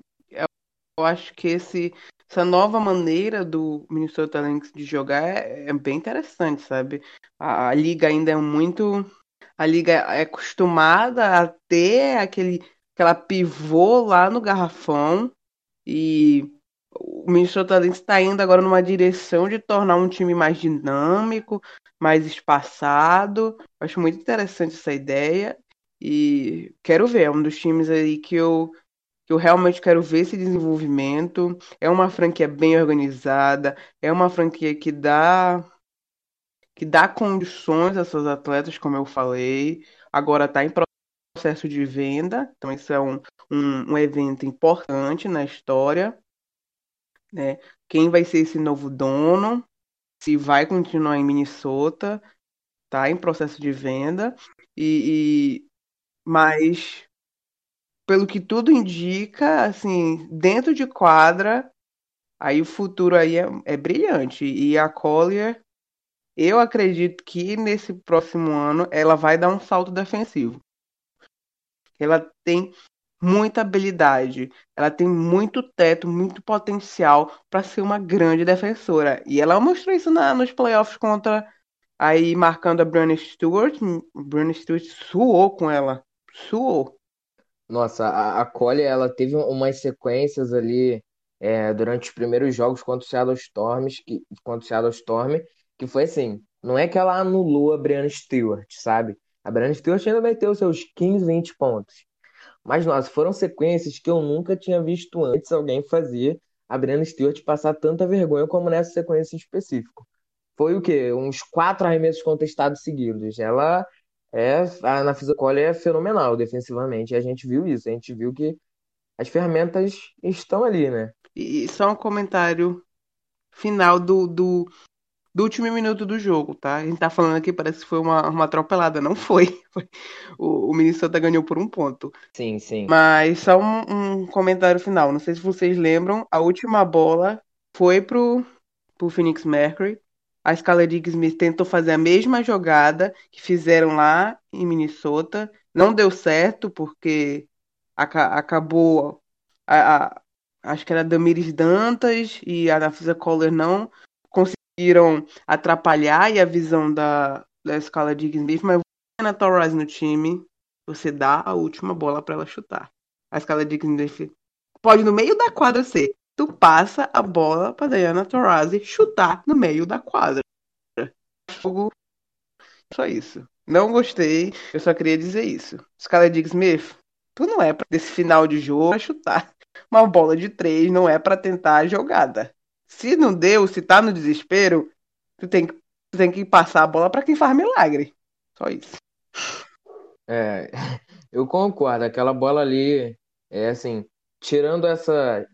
Speaker 5: eu acho que esse, essa nova maneira do Minnesota Lynx de jogar é, é bem interessante, sabe? A, a, liga ainda é muito. A liga é acostumada a ter aquele, aquela pivô lá no garrafão e o Minnesota Lynx está indo agora numa direção de tornar um time mais dinâmico, mais espaçado. Acho muito interessante essa ideia e quero ver. É um dos times aí que eu, que eu realmente quero ver esse desenvolvimento. É uma franquia bem organizada, é uma franquia que dá que dá condições a seus atletas, como eu falei. Agora está em processo de venda, então isso é um, um, um evento importante na história né? Quem vai ser esse novo dono? Se vai continuar em Minnesota, tá em processo de venda e, e mas pelo que tudo indica, assim, dentro de quadra, aí o futuro aí é, é brilhante e a Collier eu acredito que nesse próximo ano ela vai dar um salto defensivo. Ela tem muita habilidade, ela tem muito teto, muito potencial para ser uma grande defensora. E ela mostrou isso na, nos playoffs contra aí marcando a Brianna Stewart. Brianna Stewart suou com ela, suou.
Speaker 4: Nossa, a, a ela teve umas sequências ali é, durante os primeiros jogos contra o Seattle Storms, que, contra o Seattle Storm, que foi assim, não é que ela anulou a Brianna Stewart, sabe? A Brianna Stewart ainda vai ter os seus 15, 20 pontos. Mas, nossa, foram sequências que eu nunca tinha visto antes alguém fazer a Brianna Stewart passar tanta vergonha como nessa sequência em específico. Foi o quê? Uns quatro arremessos contestados seguidos. Ela é, a Ana Cole é fenomenal defensivamente. E a gente viu isso. A gente viu que as ferramentas estão ali, né?
Speaker 5: E só um comentário final do, do, do último minuto do jogo, tá? A gente tá falando aqui, parece que foi uma, uma atropelada. Não foi. O, o Minnesota ganhou por um ponto.
Speaker 4: Sim, sim.
Speaker 5: Mas só um, um comentário final. Não sei se vocês lembram, a última bola foi pro, pro Phoenix Mercury. A Scarlett Smith tentou fazer a mesma jogada que fizeram lá em Minnesota. Não deu certo, porque acabou. A, a, acho que era Damiris Dantas e a Nafisa Kohler não conseguiram atrapalhar a visão da, da escala de Smith, mas na Torres no time, você dá a última bola para ela chutar. A escala de Smith pode no meio da quadra ser. Tu passa a bola para Diana Taurasi chutar no meio da quadra. Jogo só isso. Não gostei, eu só queria dizer isso. Escala de Smith, tu não é para desse final de jogo chutar uma bola de três, não é para tentar a jogada. Se não deu, se tá no desespero, tu tem que, tu tem que passar a bola para quem faz milagre. Só isso.
Speaker 4: É, eu concordo. Aquela bola ali, é assim, tirando essa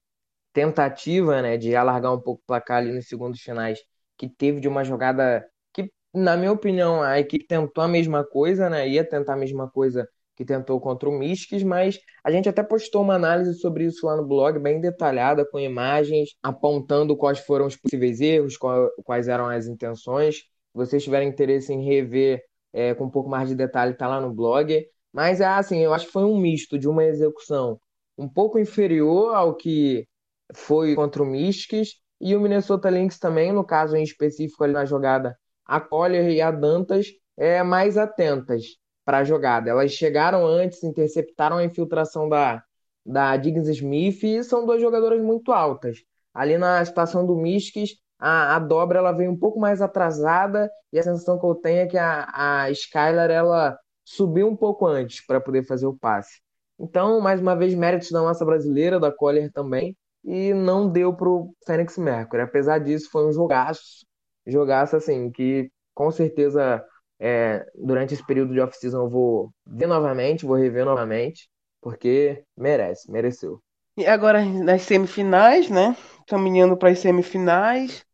Speaker 4: tentativa, né, de alargar um pouco o placar ali nos segundos finais, que teve de uma jogada que, na minha opinião, a equipe tentou a mesma coisa, né, ia tentar a mesma coisa que tentou contra o Mystics, mas a gente até postou uma análise sobre isso lá no blog, bem detalhada, com imagens, apontando quais foram os possíveis erros, quais eram as intenções. Se vocês tiverem interesse em rever é, com um pouco mais de detalhe, está lá no blog. Mas, é assim, eu acho que foi um misto de uma execução um pouco inferior ao que foi contra o Mystics e o Minnesota Lynx também, no caso em específico ali na jogada, a Collier e a Dantas é, mais atentas para a jogada. Elas chegaram antes, interceptaram a infiltração da, da Diggs Smith e são duas jogadoras muito altas. Ali na situação do Mystics, a, a dobra ela veio um pouco mais atrasada e a sensação que eu tenho é que a, a Skylar ela subiu um pouco antes para poder fazer o passe. Então, mais uma vez, méritos da nossa brasileira, da Collier também, e não deu para o Fênix Mercury. Apesar disso, foi um jogaço, jogaço assim, que com certeza é, durante esse período de off-season eu vou ver novamente, vou rever novamente, porque merece, mereceu.
Speaker 5: E agora nas semifinais, né? Caminhando para as semifinais,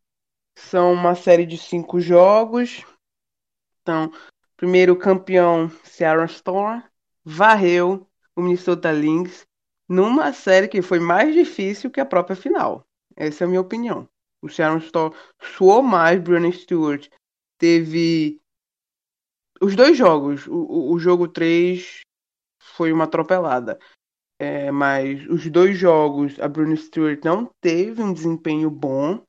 Speaker 5: são uma série de cinco jogos. Então, primeiro campeão Seattle Storm varreu o Minnesota Lynx numa série que foi mais difícil que a própria final. Essa é a minha opinião. O Sharon Storm suou mais, Brianna Stewart teve os dois jogos. O, o jogo 3 foi uma atropelada. É, mas os dois jogos, a Brianna Stewart não teve um desempenho bom.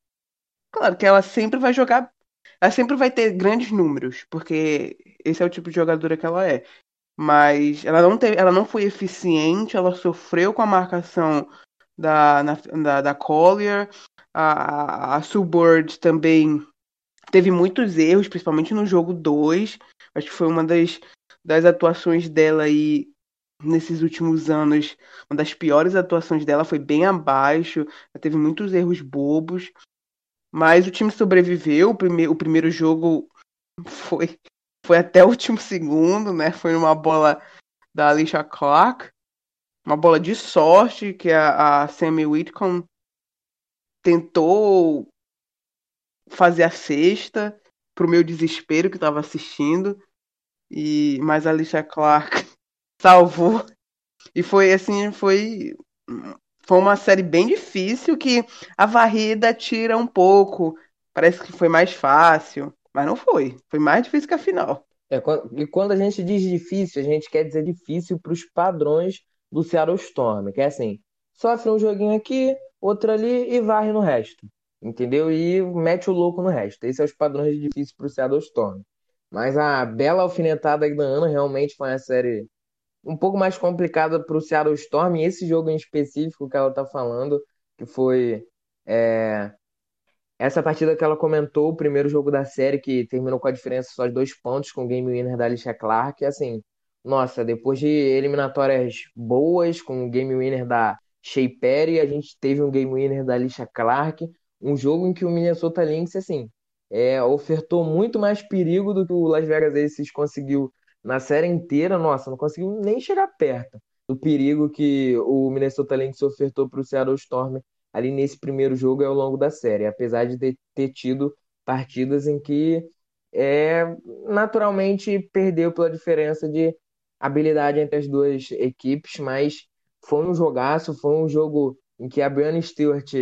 Speaker 5: Claro que ela sempre vai jogar. Ela sempre vai ter grandes números, porque esse é o tipo de jogadora que ela é mas ela não teve, ela não foi eficiente, ela sofreu com a marcação da, na, da, da Collier, a, a, a também teve muitos erros, principalmente no jogo 2, acho que foi uma das, das atuações dela aí nesses últimos anos, uma das piores atuações dela, foi bem abaixo, ela teve muitos erros bobos, mas o time sobreviveu, o, prime o primeiro jogo foi foi até o último segundo, né? Foi numa bola da Alicia Clark. Uma bola de sorte que a, a Sammy Whitcomb tentou fazer a sexta pro meu desespero que estava assistindo. E mas a Alicia Clark salvou. E foi assim, foi foi uma série bem difícil que a varrida tira um pouco. Parece que foi mais fácil. Mas não foi. Foi mais difícil que a final.
Speaker 4: É, e quando a gente diz difícil, a gente quer dizer difícil para os padrões do Seattle Storm, que é assim, sofre um joguinho aqui, outro ali e varre no resto. Entendeu? E mete o louco no resto. Esses são os padrões de difícil para o Seattle Storm. Mas a bela alfinetada da Ana realmente foi uma série um pouco mais complicada para o Seattle Storm. E esse jogo em específico que ela está falando, que foi é, essa partida que ela comentou, o primeiro jogo da série, que terminou com a diferença só de dois pontos, com o game winner da Alicia Clark, assim, nossa, depois de eliminatórias boas, com o game winner da Shea Perry, a gente teve um game winner da Alicia Clark, um jogo em que o Minnesota Lynx, assim, é, ofertou muito mais perigo do que o Las Vegas Aces conseguiu na série inteira, nossa, não conseguiu nem chegar perto do perigo que o Minnesota Lynx ofertou para o Seattle Storm ali nesse primeiro jogo e ao longo da série, apesar de ter tido partidas em que é, naturalmente perdeu pela diferença de habilidade entre as duas equipes, mas foi um jogaço, foi um jogo em que a Brianna Stewart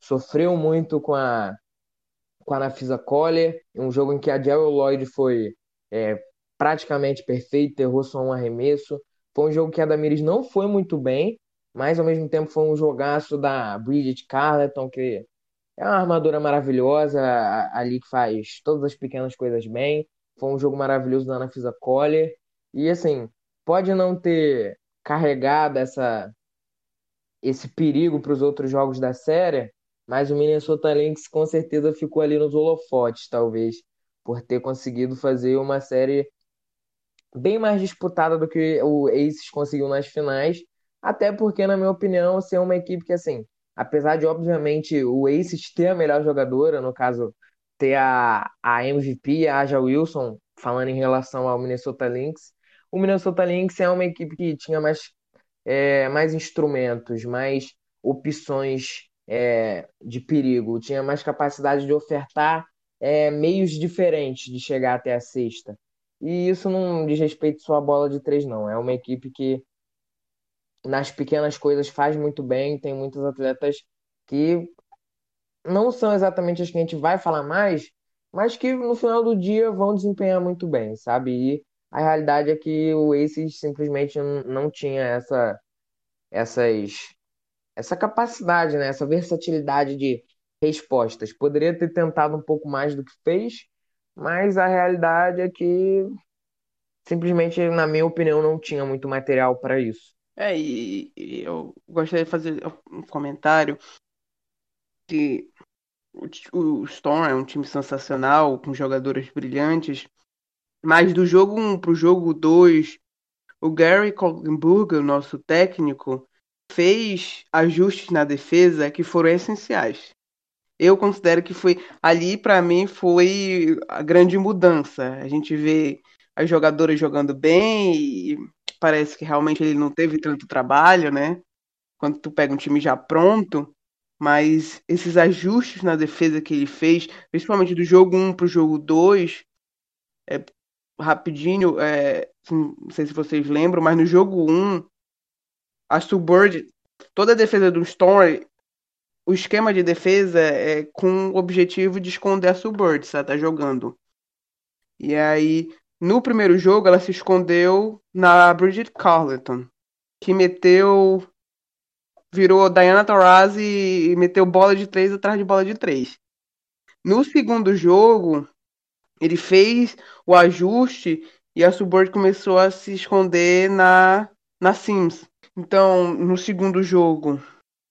Speaker 4: sofreu muito com a com a Nafisa Collier, um jogo em que a Jerry Lloyd foi é, praticamente perfeita, errou só um arremesso. Foi um jogo que a Damiris não foi muito bem, mas ao mesmo tempo foi um jogaço da Bridget Carleton, que é uma armadura maravilhosa, ali que faz todas as pequenas coisas bem. Foi um jogo maravilhoso da Ana Fisa Collier. E assim, pode não ter carregado essa, esse perigo para os outros jogos da série, mas o Minnesota Lynx com certeza ficou ali nos holofotes, talvez, por ter conseguido fazer uma série bem mais disputada do que o Aces conseguiu nas finais. Até porque, na minha opinião, ser uma equipe que, assim, apesar de, obviamente, o Aces ter a melhor jogadora, no caso, ter a, a MVP, a Aja Wilson, falando em relação ao Minnesota Lynx, o Minnesota Lynx é uma equipe que tinha mais, é, mais instrumentos, mais opções é, de perigo, tinha mais capacidade de ofertar é, meios diferentes de chegar até a sexta. E isso não diz respeito só à bola de três, não. É uma equipe que nas pequenas coisas faz muito bem, tem muitos atletas que não são exatamente as que a gente vai falar mais, mas que no final do dia vão desempenhar muito bem, sabe? E a realidade é que o Aces simplesmente não tinha essa, essas, essa capacidade, né? essa versatilidade de respostas. Poderia ter tentado um pouco mais do que fez, mas a realidade é que simplesmente, na minha opinião, não tinha muito material para isso.
Speaker 5: É, e, e eu gostaria de fazer um comentário que o, Storm é um time sensacional, com jogadores brilhantes, mas do jogo 1 para o jogo 2, o Gary Colkenburg, o nosso técnico, fez ajustes na defesa que foram essenciais. Eu considero que foi ali para mim foi a grande mudança. A gente vê as jogadoras jogando bem e parece que realmente ele não teve tanto trabalho, né? Quando tu pega um time já pronto, mas esses ajustes na defesa que ele fez, principalmente do jogo 1 pro jogo 2, é, rapidinho, é, não sei se vocês lembram, mas no jogo 1, a Subbird, toda a defesa do Storm, o esquema de defesa é com o objetivo de esconder a Subbird, se ela tá jogando. E aí, no primeiro jogo, ela se escondeu na Bridget Carleton, que meteu. Virou Diana Taurasi e meteu bola de três atrás de bola de três. No segundo jogo, ele fez o ajuste e a Subbird começou a se esconder na, na Sims. Então, no segundo jogo,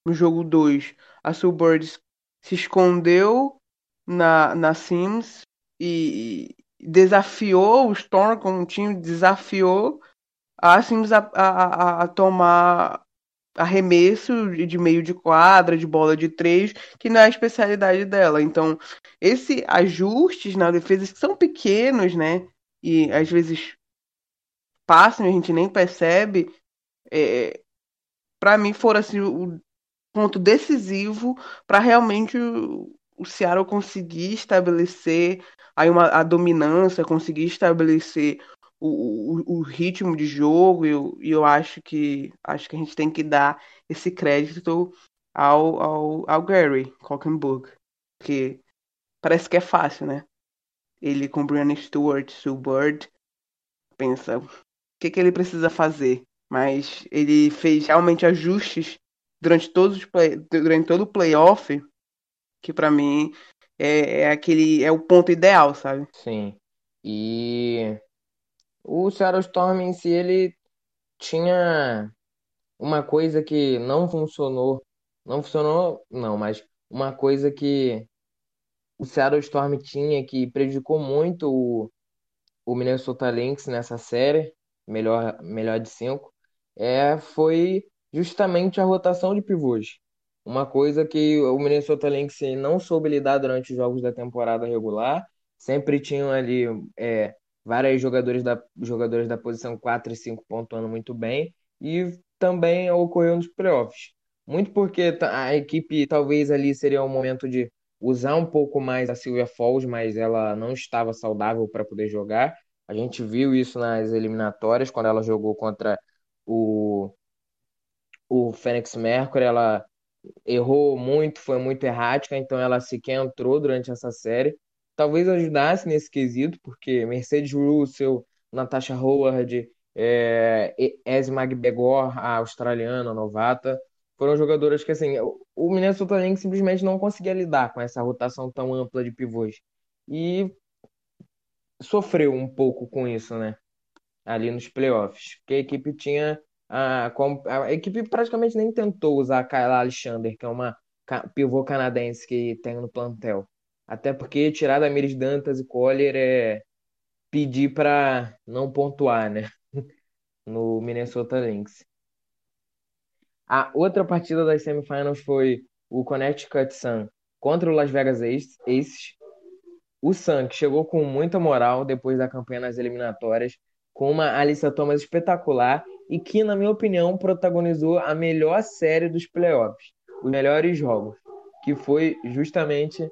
Speaker 5: no jogo 2, a Subbird se escondeu na, na Sims e, desafiou o Storm como um time, desafiou a Sims a, a, a tomar arremesso de meio de quadra, de bola de três, que não é a especialidade dela. Então, esses ajustes na defesa que são pequenos, né? E às vezes passam a gente nem percebe. É, para mim foram assim o ponto decisivo para realmente o, o Seattle conseguir estabelecer aí uma, a dominância, conseguir estabelecer o, o, o ritmo de jogo, e eu, eu acho que acho que a gente tem que dar esse crédito ao, ao, ao Gary Colkenburg, que parece que é fácil, né? Ele com Brian Stewart, Sue Bird, pensa o que, que ele precisa fazer, mas ele fez realmente ajustes durante todos os play, durante todo o playoff que para mim é, é aquele é o ponto ideal, sabe?
Speaker 4: Sim. E o Seattle Storm em si, ele tinha uma coisa que não funcionou. Não funcionou, não, mas uma coisa que o Seattle Storm tinha que prejudicou muito o, o Minnesota Lynx nessa série, melhor, melhor de cinco, é, foi justamente a rotação de pivôs. Uma coisa que o Minnesota Lynx não soube lidar durante os jogos da temporada regular. Sempre tinham ali é, vários jogadores da, jogadores da posição 4 e 5 pontuando muito bem. E também ocorreu nos playoffs. Muito porque a equipe talvez ali seria o momento de usar um pouco mais a Sylvia Falls, mas ela não estava saudável para poder jogar. A gente viu isso nas eliminatórias, quando ela jogou contra o, o Phoenix Mercury. Ela errou muito, foi muito errática, então ela sequer entrou durante essa série. Talvez ajudasse nesse quesito, porque Mercedes Russell, Natasha Howard, é, Esme McBegor, a australiana, a novata, foram jogadoras que, assim, o Minnesota Lynx simplesmente não conseguia lidar com essa rotação tão ampla de pivôs. E sofreu um pouco com isso, né? Ali nos playoffs. Porque a equipe tinha a, a equipe praticamente nem tentou usar a Kayla Alexander, que é uma pivô canadense que tem no plantel. Até porque tirar da Miris Dantas e Collier é pedir para não pontuar, né? No Minnesota Lynx. A outra partida das semifinals foi o Connecticut Sun contra o Las Vegas Aces. O Sun, que chegou com muita moral depois da campanha nas eliminatórias, com uma Alissa Thomas espetacular e que, na minha opinião, protagonizou a melhor série dos playoffs, os melhores jogos, que foi justamente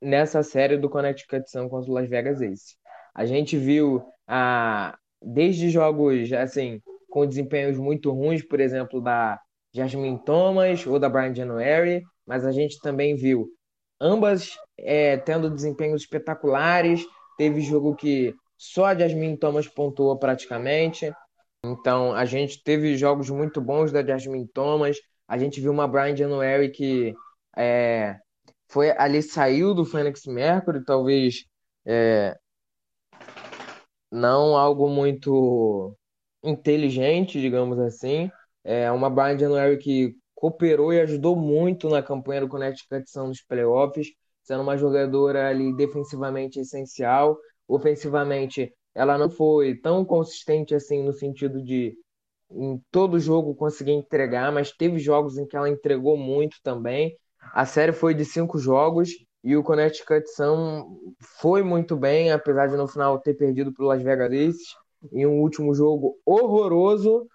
Speaker 4: nessa série do Connecticut Sun contra o Las Vegas Aces. A gente viu a, desde jogos assim com desempenhos muito ruins, por exemplo, da Jasmine Thomas ou da Brian January, mas a gente também viu ambas é, tendo desempenhos espetaculares. Teve jogo que só a Jasmine Thomas pontuou praticamente. Então, a gente teve jogos muito bons da Jasmine Thomas. A gente viu uma Brian January que é, foi ali saiu do Phoenix Mercury, talvez é, não algo muito inteligente, digamos assim. É uma Brian January que cooperou e ajudou muito na campanha do Connecticut Sun nos playoffs, sendo uma jogadora ali defensivamente essencial. Ofensivamente, ela não foi tão consistente assim no sentido de em todo jogo conseguir entregar, mas teve jogos em que ela entregou muito também. A série foi de cinco jogos e o Connecticut Sun foi muito bem, apesar de no final ter perdido para o Las Vegas Aces em um último jogo horroroso,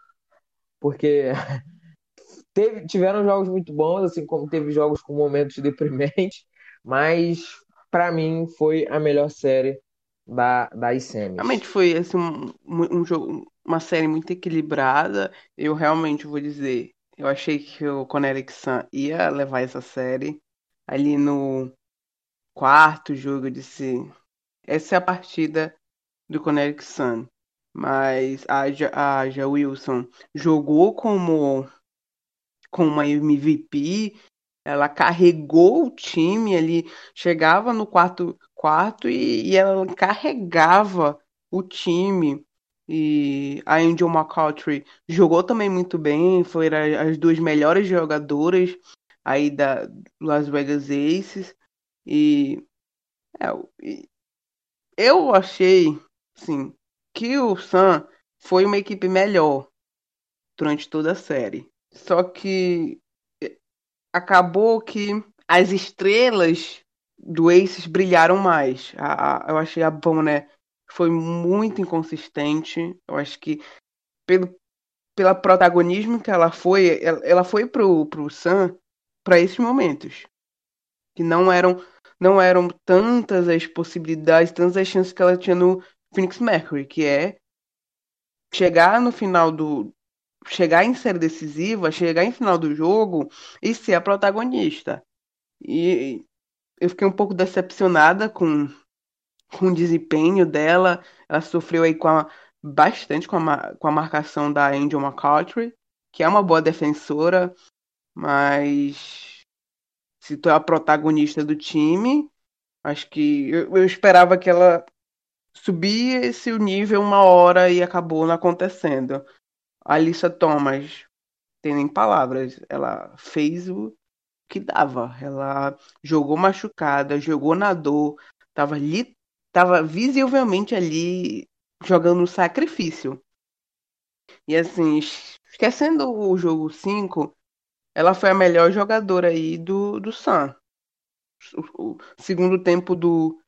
Speaker 4: porque teve, tiveram jogos muito bons, assim como teve jogos com momentos deprimentes, mas para mim foi a melhor série da, das semis.
Speaker 5: Realmente foi assim, um, um jogo, uma série muito equilibrada. Eu realmente vou dizer, eu achei que o Connecticut Sun ia levar essa série. Ali no quarto jogo, eu disse, essa é a partida do Connecticut Sun. Mas a, a Ja Wilson jogou como, como uma MVP, ela carregou o time, ele chegava no quarto quarto e, e ela carregava o time. E a Angel McCautry jogou também muito bem, foram as duas melhores jogadoras aí da Las Vegas Aces. E, é, eu achei, sim, que o Sun foi uma equipe melhor durante toda a série. Só que é, acabou que as estrelas do Aces brilharam mais. A, a, eu achei a Bonner foi muito inconsistente. Eu acho que pelo pela protagonismo que ela foi, ela, ela foi pro, pro Sam para esses momentos. Que não eram não eram tantas as possibilidades, tantas as chances que ela tinha no Phoenix Mercury, que é chegar no final do chegar em série decisiva, chegar em final do jogo e ser a protagonista. E eu fiquei um pouco decepcionada com, com o desempenho dela. Ela sofreu aí com a, bastante com a, com a marcação da Angel McCautry, que é uma boa defensora, mas se tu é a protagonista do time, acho que eu, eu esperava que ela subisse o nível uma hora e acabou não acontecendo. A Alissa Thomas, tem nem palavras, ela fez o que dava. Ela jogou machucada, jogou na dor, tava ali, tava visivelmente ali jogando no sacrifício. E assim, esquecendo o jogo 5, ela foi a melhor jogadora aí do, do Sun. O, o segundo tempo do,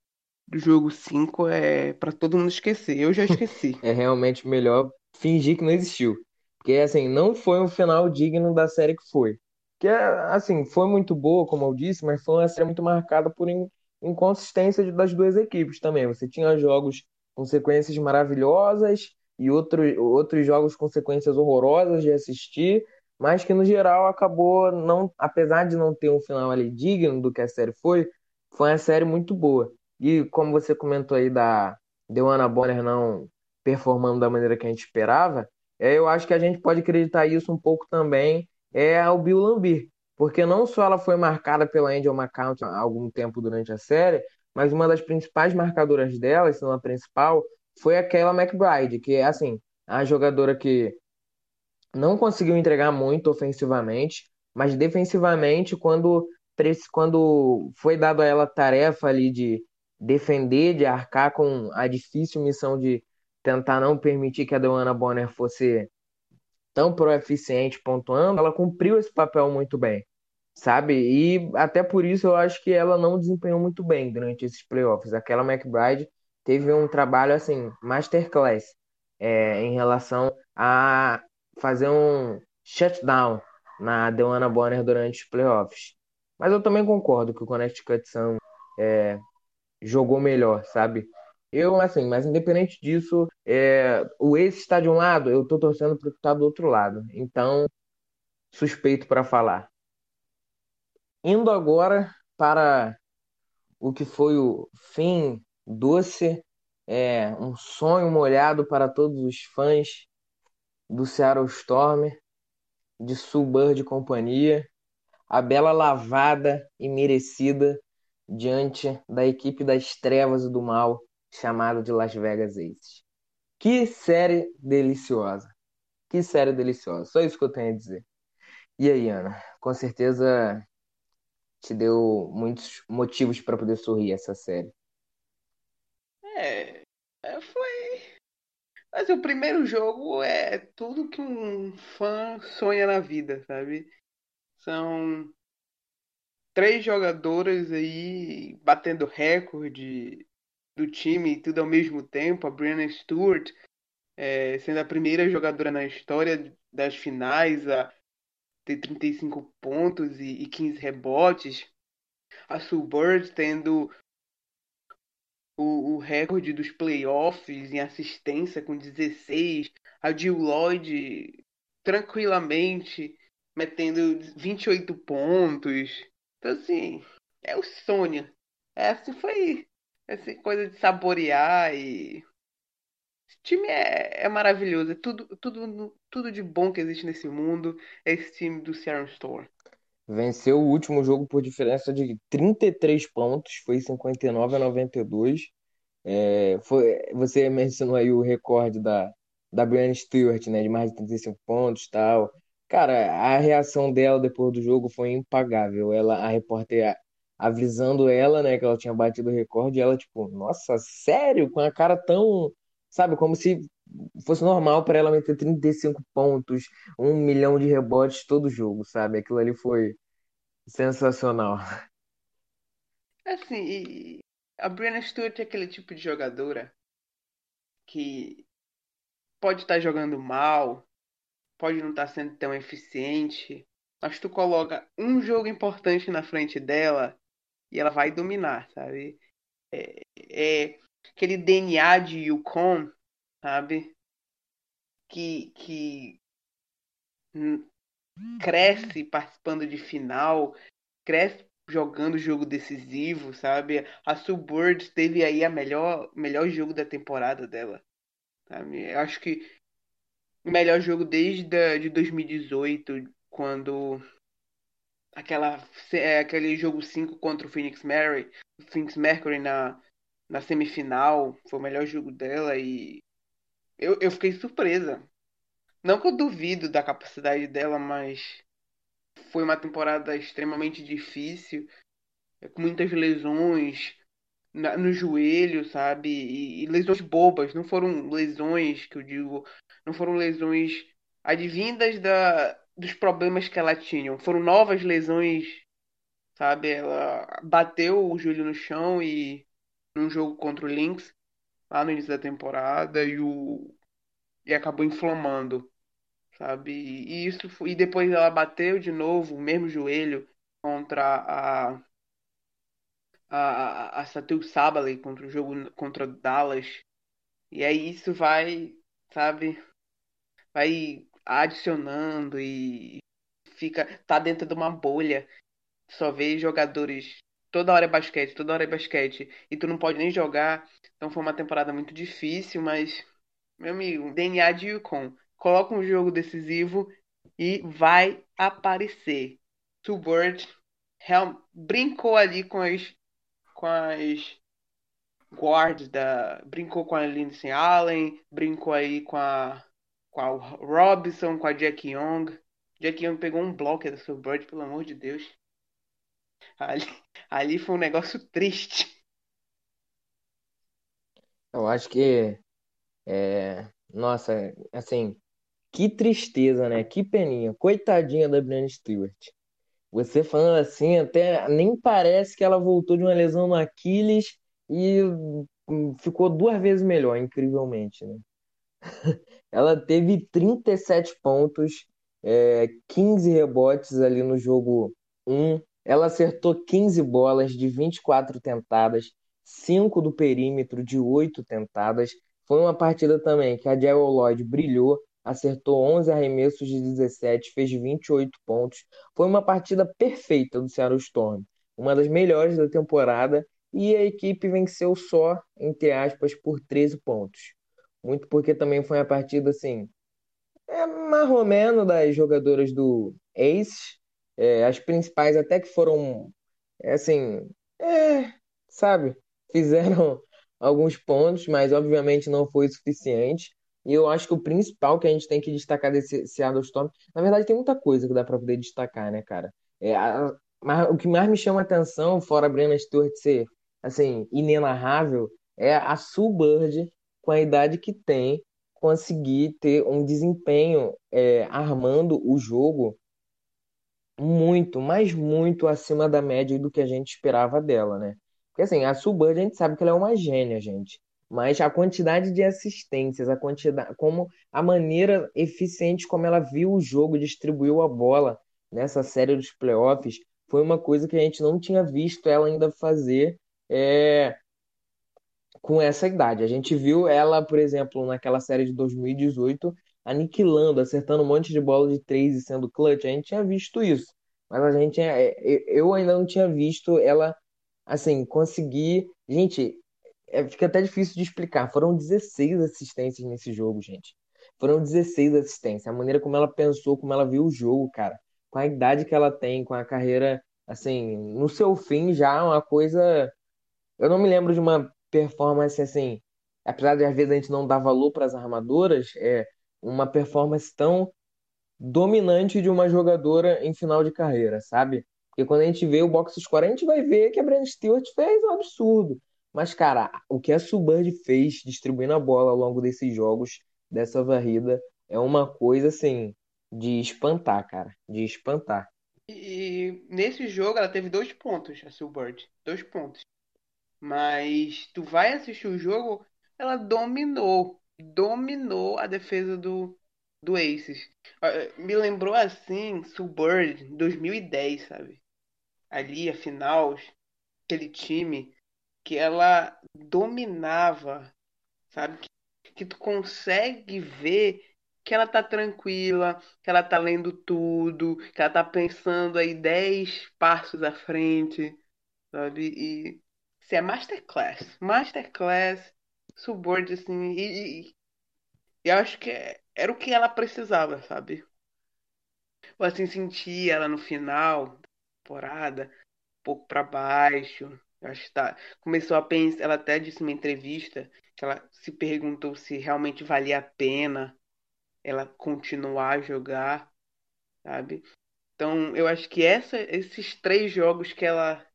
Speaker 5: do jogo 5 é para todo mundo esquecer. Eu já esqueci.
Speaker 4: é realmente melhor fingir que não existiu. Porque assim, não foi um final digno da série que foi que assim foi muito boa, como eu disse, mas foi uma série muito marcada por inconsistência das duas equipes também. Você tinha jogos com sequências maravilhosas e outro, outros jogos com sequências horrorosas de assistir, mas que no geral acabou não, apesar de não ter um final ali digno do que a série foi, foi uma série muito boa. E como você comentou aí da Deanna Bonner não performando da maneira que a gente esperava, é, eu acho que a gente pode acreditar isso um pouco também é o Bill Lambir, porque não só ela foi marcada pela Angel McCount há algum tempo durante a série, mas uma das principais marcadoras dela, se não a principal, foi a Kayla McBride, que é assim, a jogadora que não conseguiu entregar muito ofensivamente, mas defensivamente, quando, quando foi dado a ela a tarefa ali de defender, de arcar com a difícil missão de tentar não permitir que a Deanna Bonner fosse tão proeficiente pontuando, ela cumpriu esse papel muito bem, sabe? E até por isso eu acho que ela não desempenhou muito bem durante esses playoffs. Aquela McBride teve um trabalho assim, masterclass, é, em relação a fazer um shutdown na Deanna Bonner durante os playoffs. Mas eu também concordo que o Connecticut Sun é, jogou melhor, sabe? Eu, assim, mas independente disso, é, o esse está de um lado, eu tô torcendo pro que tá do outro lado. Então, suspeito para falar. Indo agora para o que foi o fim doce, é, um sonho molhado para todos os fãs do Seattle Storm, de e companhia, a bela lavada e merecida diante da equipe das trevas e do mal, chamada de Las Vegas Aces. Que série deliciosa! Que série deliciosa! Só isso que eu tenho a dizer. E aí, Ana? Com certeza te deu muitos motivos para poder sorrir essa série.
Speaker 5: É, é, foi. Mas o primeiro jogo é tudo que um fã sonha na vida, sabe? São três jogadoras aí batendo recorde do time e tudo ao mesmo tempo. A Brianna Stewart é, sendo a primeira jogadora na história das finais a ter 35 pontos e, e 15 rebotes. A Sue Bird tendo o, o recorde dos playoffs em assistência com 16. A Jill Lloyd tranquilamente metendo 28 pontos. Então, assim, é o sonho. É assim, foi essa coisa de saborear e. Esse time é, é maravilhoso. É tudo, tudo, tudo de bom que existe nesse mundo. É esse time do Seattle Storm.
Speaker 4: Venceu o último jogo por diferença de 33 pontos, foi 59 a 92. É, foi, você mencionou aí o recorde da, da Brianna Stewart, né, de mais de 35 pontos tal. Cara, a reação dela depois do jogo foi impagável. Ela, a repórter avisando ela, né, que ela tinha batido o recorde, e ela, tipo, nossa, sério? Com a cara tão, sabe, como se fosse normal para ela meter 35 pontos, um milhão de rebotes todo jogo, sabe? Aquilo ali foi sensacional.
Speaker 5: Assim, a Brianna Stewart é aquele tipo de jogadora que pode estar tá jogando mal, pode não estar tá sendo tão eficiente, mas tu coloca um jogo importante na frente dela e ela vai dominar, sabe? É, é aquele DNA de Yukon, sabe? Que, que cresce participando de final, cresce jogando jogo decisivo, sabe? A Subbird teve aí a melhor melhor jogo da temporada dela. Sabe? Eu acho que o melhor jogo desde de 2018, quando aquela é, aquele jogo 5 contra o Phoenix Mercury, Phoenix Mercury na, na semifinal, foi o melhor jogo dela e eu, eu fiquei surpresa. Não que eu duvido da capacidade dela, mas foi uma temporada extremamente difícil, com muitas lesões na, no joelho, sabe? E, e lesões bobas, não foram lesões que eu digo, não foram lesões advindas da, dos problemas que ela tinha. Foram novas lesões, sabe? Ela bateu o joelho no chão e num jogo contra o Lynx lá no início da temporada e o e acabou inflamando, sabe? E isso e depois ela bateu de novo o mesmo joelho contra a a, a Satul Sabale contra o jogo contra Dallas. E aí isso vai, sabe, vai adicionando e fica tá dentro de uma bolha. Só vê jogadores toda hora é basquete, toda hora é basquete e tu não pode nem jogar. Então foi uma temporada muito difícil, mas meu amigo, DNA de Yukon, coloca um jogo decisivo e vai aparecer. Bird brincou ali com as com as guards da brincou com a Lindsay Allen, brincou aí com a com a Robinson, com a Jack Young. Jack Young pegou um bloco da Bird, pelo amor de Deus. Ali, ali foi um negócio triste.
Speaker 4: Eu acho que é, nossa, assim, que tristeza, né? Que peninha. Coitadinha da Brianna Stewart. Você falando assim, até nem parece que ela voltou de uma lesão no Aquiles e hum, ficou duas vezes melhor, incrivelmente, né? Ela teve 37 pontos, é, 15 rebotes ali no jogo 1. Ela acertou 15 bolas de 24 tentadas, 5 do perímetro de 8 tentadas. Foi uma partida também que a Jerry Lloyd brilhou, acertou 11 arremessos de 17, fez 28 pontos. Foi uma partida perfeita do Seattle Storm, uma das melhores da temporada, e a equipe venceu só, entre aspas, por 13 pontos. Muito porque também foi uma partida assim, é marromeno das jogadoras do Ace, é, as principais até que foram, é, assim, é, sabe, fizeram alguns pontos, mas obviamente não foi suficiente. E eu acho que o principal que a gente tem que destacar desse Seattle Storm, na verdade tem muita coisa que dá para poder destacar, né, cara? É, a, mas o que mais me chama a atenção, fora a Brianna Stewart ser, assim, inenarrável, é a Sue Bird, com a idade que tem, conseguir ter um desempenho é, armando o jogo muito, mas muito acima da média do que a gente esperava dela, né? Porque assim, a Subud a gente sabe que ela é uma gênia, gente. Mas a quantidade de assistências, a quantidade, como a maneira eficiente como ela viu o jogo, distribuiu a bola nessa série dos playoffs, foi uma coisa que a gente não tinha visto ela ainda fazer é, com essa idade. A gente viu ela, por exemplo, naquela série de 2018, aniquilando, acertando um monte de bola de três e sendo clutch. A gente tinha visto isso. Mas a gente, é, eu ainda não tinha visto ela, assim, conseguir. Gente, é, fica até difícil de explicar. Foram 16 assistências nesse jogo, gente. Foram 16 assistências. A maneira como ela pensou, como ela viu o jogo, cara. Com a idade que ela tem, com a carreira, assim, no seu fim já, uma coisa. Eu não me lembro de uma performance assim, apesar de às vezes a gente não dar valor para as armadoras, é uma performance tão dominante de uma jogadora em final de carreira, sabe? Porque quando a gente vê o box score, a gente vai ver que a Brand Stewart fez um absurdo. Mas, cara, o que a Subird fez distribuindo a bola ao longo desses jogos, dessa varrida, é uma coisa assim de espantar, cara, de espantar.
Speaker 5: E nesse jogo ela teve dois pontos, a Silbird. Dois pontos. Mas tu vai assistir o jogo, ela dominou. Dominou a defesa do, do Aces. Me lembrou assim, Suburb 2010, sabe? Ali, a final, aquele time que ela dominava, sabe? Que, que tu consegue ver que ela tá tranquila, que ela tá lendo tudo, que ela tá pensando aí 10 passos à frente, sabe? E se é masterclass. Masterclass, subordo, assim. E, e, e acho que era o que ela precisava, sabe? Eu assim senti ela no final da temporada, um pouco para baixo. Eu acho que tá. Começou a pensar. Ela até disse numa entrevista que ela se perguntou se realmente valia a pena ela continuar a jogar, sabe? Então, eu acho que essa, esses três jogos que ela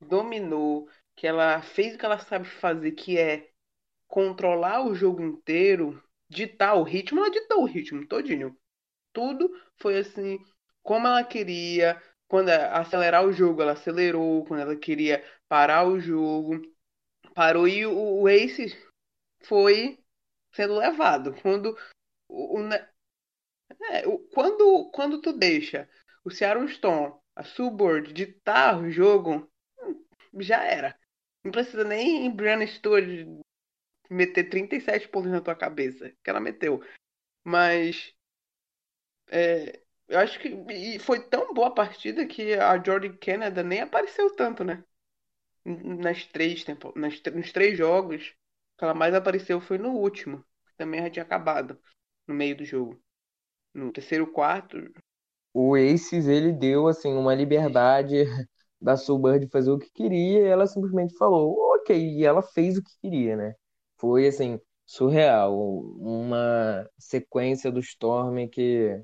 Speaker 5: dominou, que ela fez o que ela sabe fazer, que é controlar o jogo inteiro, ditar o ritmo, ela ditou o ritmo todinho. Tudo foi assim, como ela queria, quando acelerar o jogo, ela acelerou, quando ela queria parar o jogo, parou e o, o Ace foi sendo levado. Quando o, o é, o, quando, quando tu deixa o Seattle Storm, a Suborn, ditar o jogo, hum, já era. Não precisa nem em Brianna Stewart meter 37 pontos na tua cabeça, que ela meteu. Mas é, eu acho que e foi tão boa a partida que a Jordan Canada nem apareceu tanto, né? Nas três tempo, nas, nos três jogos, que ela mais apareceu foi no último, que também já tinha acabado no meio do jogo. No terceiro quarto.
Speaker 4: O Aces ele deu assim uma liberdade da Soulbird fazer o que queria, e ela simplesmente falou, ok, e ela fez o que queria, né? Foi assim, surreal, uma sequência do Storm que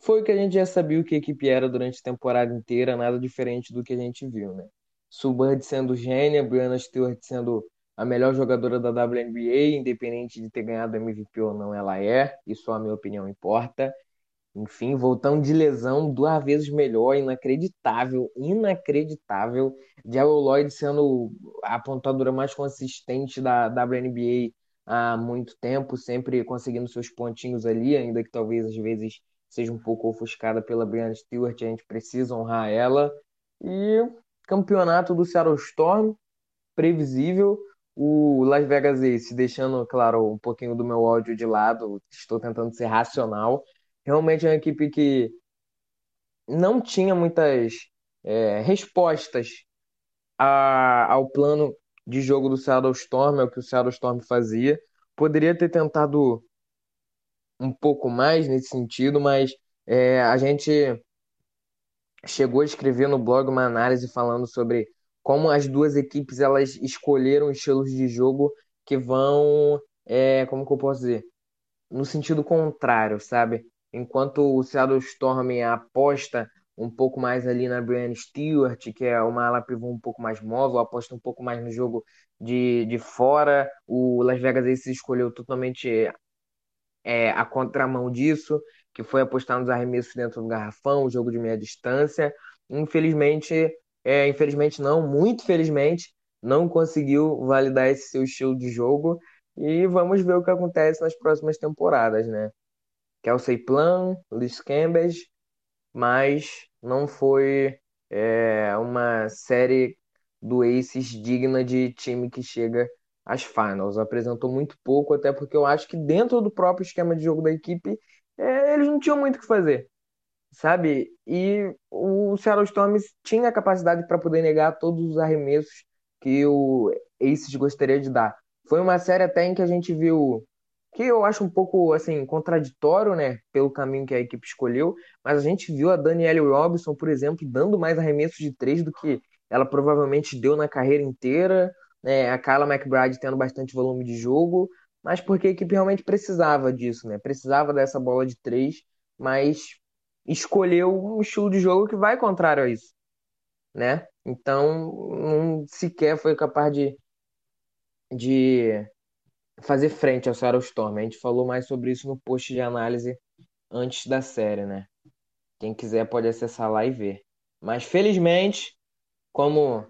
Speaker 4: foi o que a gente já sabia o que a equipe era durante a temporada inteira, nada diferente do que a gente viu, né? Soulbird sendo gênia, Brianna Stewart sendo a melhor jogadora da WNBA, independente de ter ganhado MVP ou não, ela é, isso a minha opinião importa. Enfim, voltando de lesão, duas vezes melhor, inacreditável, inacreditável. Jerry Lloyd sendo a pontuadora mais consistente da WNBA há muito tempo, sempre conseguindo seus pontinhos ali, ainda que talvez às vezes seja um pouco ofuscada pela Brianna Stewart, a gente precisa honrar ela. E campeonato do Seattle Storm, previsível. O Las Vegas Ace, deixando, claro, um pouquinho do meu ódio de lado, estou tentando ser racional. Realmente é uma equipe que não tinha muitas é, respostas a, ao plano de jogo do Seattle Storm, é o que o Seattle Storm fazia. Poderia ter tentado um pouco mais nesse sentido, mas é, a gente chegou a escrever no blog uma análise falando sobre como as duas equipes elas escolheram estilos de jogo que vão, é, como que eu posso dizer, no sentido contrário, sabe? Enquanto o Seattle Storm aposta um pouco mais ali na Brianna Stewart, que é uma ala pivô um pouco mais móvel, aposta um pouco mais no jogo de, de fora. O Las Vegas Aces escolheu totalmente é, a contramão disso, que foi apostar nos arremessos dentro do garrafão, o jogo de meia distância. Infelizmente, é, infelizmente não, muito felizmente, não conseguiu validar esse seu estilo de jogo. E vamos ver o que acontece nas próximas temporadas, né? Kelsey Plan, Liz Cambridge, mas não foi é, uma série do Aces digna de time que chega às finals. Apresentou muito pouco, até porque eu acho que dentro do próprio esquema de jogo da equipe, é, eles não tinham muito o que fazer, sabe? E o Seattle Storm tinha a capacidade para poder negar todos os arremessos que o Aces gostaria de dar. Foi uma série até em que a gente viu que eu acho um pouco assim contraditório, né, pelo caminho que a equipe escolheu, mas a gente viu a Danielle Robinson, por exemplo, dando mais arremessos de três do que ela provavelmente deu na carreira inteira, né, a Kyla McBride tendo bastante volume de jogo, mas porque a equipe realmente precisava disso, né, precisava dessa bola de três, mas escolheu um estilo de jogo que vai contrário a isso, né? Então, não sequer foi capaz de, de fazer frente ao Seattle Storm. A gente falou mais sobre isso no post de análise antes da série, né? Quem quiser pode acessar lá e ver. Mas felizmente, como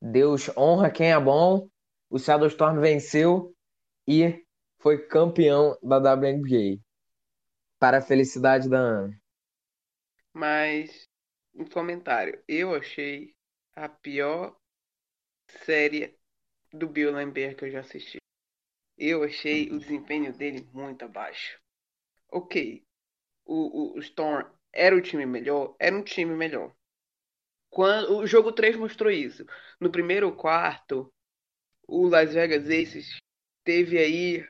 Speaker 4: Deus honra quem é bom, o Seattle Storm venceu e foi campeão da WNBA. Para a felicidade da Ana.
Speaker 5: Mas, um comentário. Eu achei a pior série do Bill Lambert que eu já assisti. Eu achei o desempenho dele muito abaixo. Ok, o, o, Storm era o time melhor? Era um time melhor. Quando, o jogo 3 mostrou isso. No primeiro quarto, o Las Vegas Aces teve aí.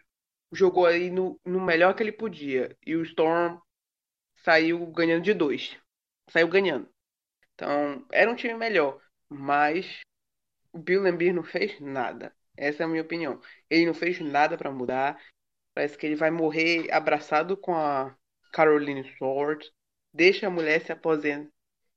Speaker 5: Jogou aí no, no melhor que ele podia. E o Storm saiu ganhando de dois. Saiu ganhando. Então, era um time melhor. Mas o Bill Lambert não fez nada. Essa é a minha opinião. Ele não fez nada para mudar. Parece que ele vai morrer abraçado com a Caroline Sword. Deixa a mulher se aposentar.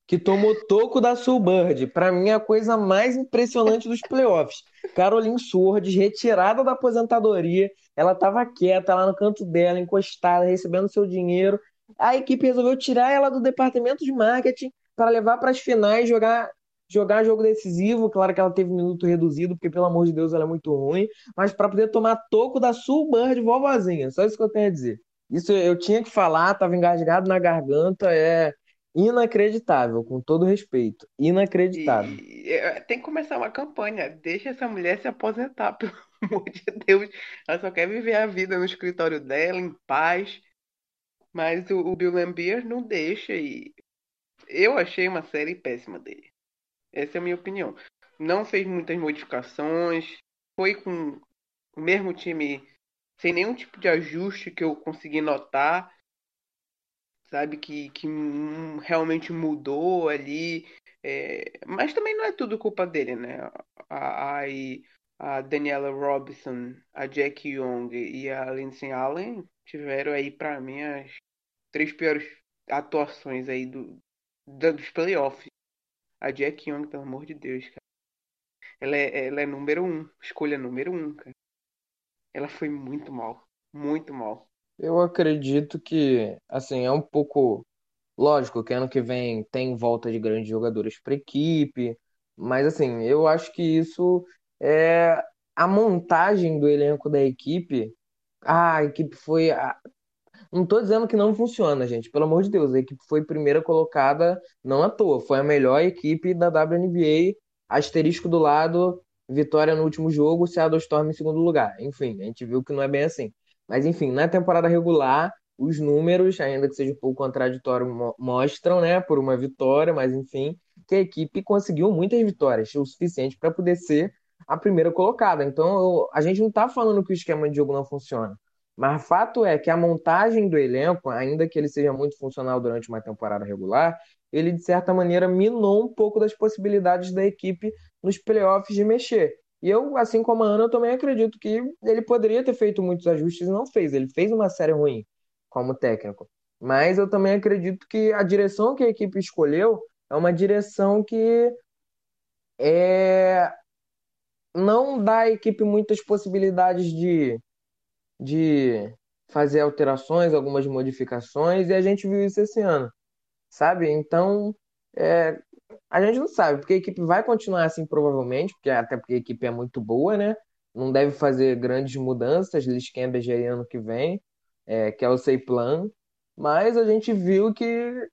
Speaker 4: Que tomou toco da Bird. Para mim, é a coisa mais impressionante dos playoffs. Caroline Sword, retirada da aposentadoria. Ela estava quieta lá no canto dela, encostada, recebendo seu dinheiro. A equipe resolveu tirar ela do departamento de marketing para levar para as finais, jogar jogar jogo decisivo, claro que ela teve um minuto reduzido, porque pelo amor de Deus ela é muito ruim, mas para poder tomar toco da Sul de vovozinha, só isso que eu tenho a dizer. Isso eu tinha que falar, tava engasgado na garganta, é inacreditável, com todo respeito, inacreditável.
Speaker 5: E, é, tem que começar uma campanha, deixa essa mulher se aposentar, pelo amor de Deus, ela só quer viver a vida no escritório dela, em paz, mas o, o Bill Lambier não deixa e eu achei uma série péssima dele. Essa é a minha opinião. Não fez muitas modificações, foi com o mesmo time sem nenhum tipo de ajuste que eu consegui notar, sabe, que, que realmente mudou ali. É, mas também não é tudo culpa dele, né? A, a, a Daniela Robinson, a Jack Young e a Lindsay Allen tiveram aí para mim as três piores atuações aí do, dos playoffs a Jack Young, pelo amor de Deus, cara. Ela é, ela é número um, escolha número um, cara. Ela foi muito mal, muito mal.
Speaker 4: Eu acredito que, assim, é um pouco lógico que ano que vem tem volta de grandes jogadores para equipe, mas assim, eu acho que isso é a montagem do elenco da equipe. Ah, a equipe foi não tô dizendo que não funciona, gente. Pelo amor de Deus, a equipe foi primeira colocada não à toa. Foi a melhor equipe da WNBA. Asterisco do lado, vitória no último jogo, Seattle Storm em segundo lugar. Enfim, a gente viu que não é bem assim. Mas enfim, na temporada regular, os números, ainda que seja um pouco contraditório, mostram, né, por uma vitória, mas enfim, que a equipe conseguiu muitas vitórias, o suficiente para poder ser a primeira colocada. Então, eu, a gente não está falando que o esquema de jogo não funciona. Mas fato é que a montagem do elenco, ainda que ele seja muito funcional durante uma temporada regular, ele de certa maneira minou um pouco das possibilidades da equipe nos playoffs de mexer. E eu, assim como a Ana, eu também acredito que ele poderia ter feito muitos ajustes e não fez. Ele fez uma série ruim como técnico. Mas eu também acredito que a direção que a equipe escolheu é uma direção que é, não dá à equipe muitas possibilidades de, de fazer alterações, algumas modificações, e a gente viu isso esse ano, sabe? Então, é, a gente não sabe, porque a equipe vai continuar assim provavelmente, porque, até porque a equipe é muito boa, né? Não deve fazer grandes mudanças, Liz Cambridge aí ano que vem, é, que é o Plan, mas a gente viu que,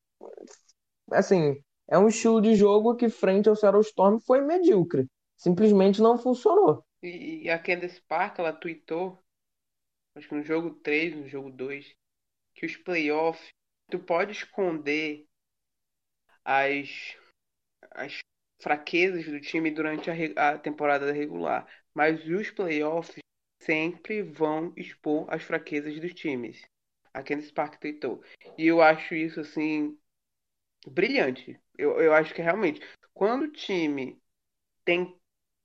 Speaker 4: assim, é um estilo de jogo que frente ao Seattle Storm foi medíocre simplesmente não funcionou.
Speaker 5: E, e a Candace Park, ela tweetou, acho que no jogo 3, no jogo 2, que os playoffs, tu pode esconder as, as fraquezas do time durante a, a temporada regular, mas os playoffs sempre vão expor as fraquezas dos times. A Candice Park tweetou. E eu acho isso, assim, brilhante. Eu, eu acho que realmente, quando o time tem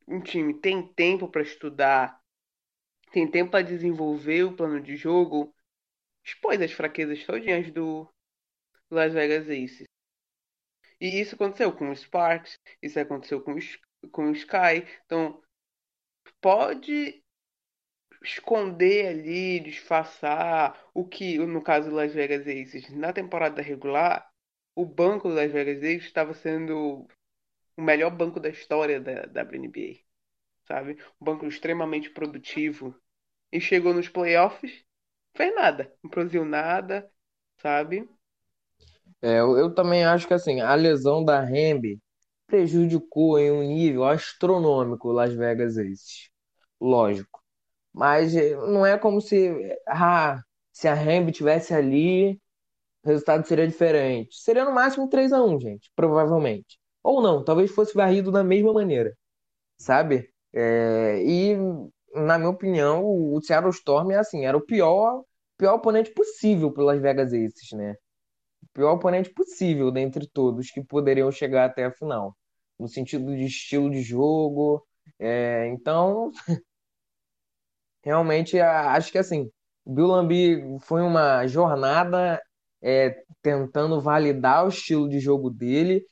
Speaker 5: um time tem tempo para estudar, tem tempo para desenvolver o plano de jogo, expôs as fraquezas todinhas do Las Vegas Aces. E isso aconteceu com o Sparks, isso aconteceu com o, com o Sky. Então, pode esconder ali, disfarçar o que, no caso do Las Vegas Aces, na temporada regular, o banco do Las Vegas Aces estava sendo o melhor banco da história da, da WNBA, sabe? Um banco extremamente produtivo. E chegou nos playoffs, fez nada, não produziu nada, sabe?
Speaker 4: É, eu, eu também acho que assim, a lesão da Hemby prejudicou em um nível astronômico Las Vegas Aces. Lógico. Mas eh, não é como se, ah, se a Hemby tivesse ali, o resultado seria diferente. Seria no máximo 3 a 1 gente, provavelmente. Ou não, talvez fosse varrido da mesma maneira, sabe? É, e, na minha opinião, o Seattle Storm é assim, era o pior, pior oponente possível para Las Vegas Aces, né? O pior oponente possível dentre todos que poderiam chegar até a final, no sentido de estilo de jogo. É, então, realmente, acho que assim, Bill Lambi foi uma jornada é, tentando validar o estilo de jogo dele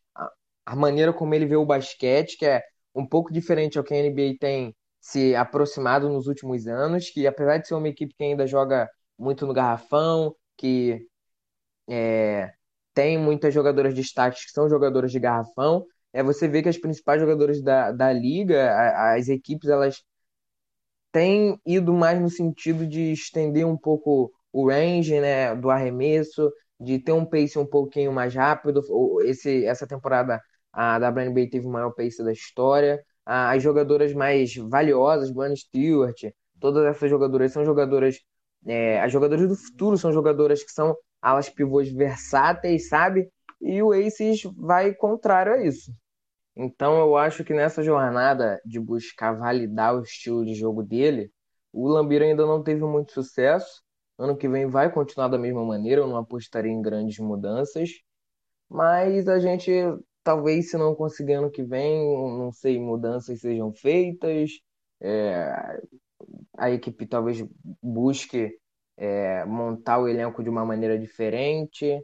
Speaker 4: a maneira como ele vê o basquete, que é um pouco diferente ao que a NBA tem se aproximado nos últimos anos, que apesar de ser uma equipe que ainda joga muito no garrafão, que é, tem muitas jogadoras de destaque que são jogadoras de garrafão, é você vê que as principais jogadoras da, da liga, as equipes, elas têm ido mais no sentido de estender um pouco o range né, do arremesso, de ter um pace um pouquinho mais rápido. Esse, essa temporada a WNBA teve o maior pace da história. As jogadoras mais valiosas, Bunny Stewart, todas essas jogadoras são jogadoras. É, as jogadoras do futuro são jogadoras que são alas pivôs versáteis, sabe? E o Aces vai contrário a isso. Então eu acho que nessa jornada de buscar validar o estilo de jogo dele, o Lambira ainda não teve muito sucesso. Ano que vem vai continuar da mesma maneira, eu não apostaria em grandes mudanças. Mas a gente talvez se não conseguir ano que vem, não sei, mudanças sejam feitas, é, a equipe talvez busque é, montar o elenco de uma maneira diferente,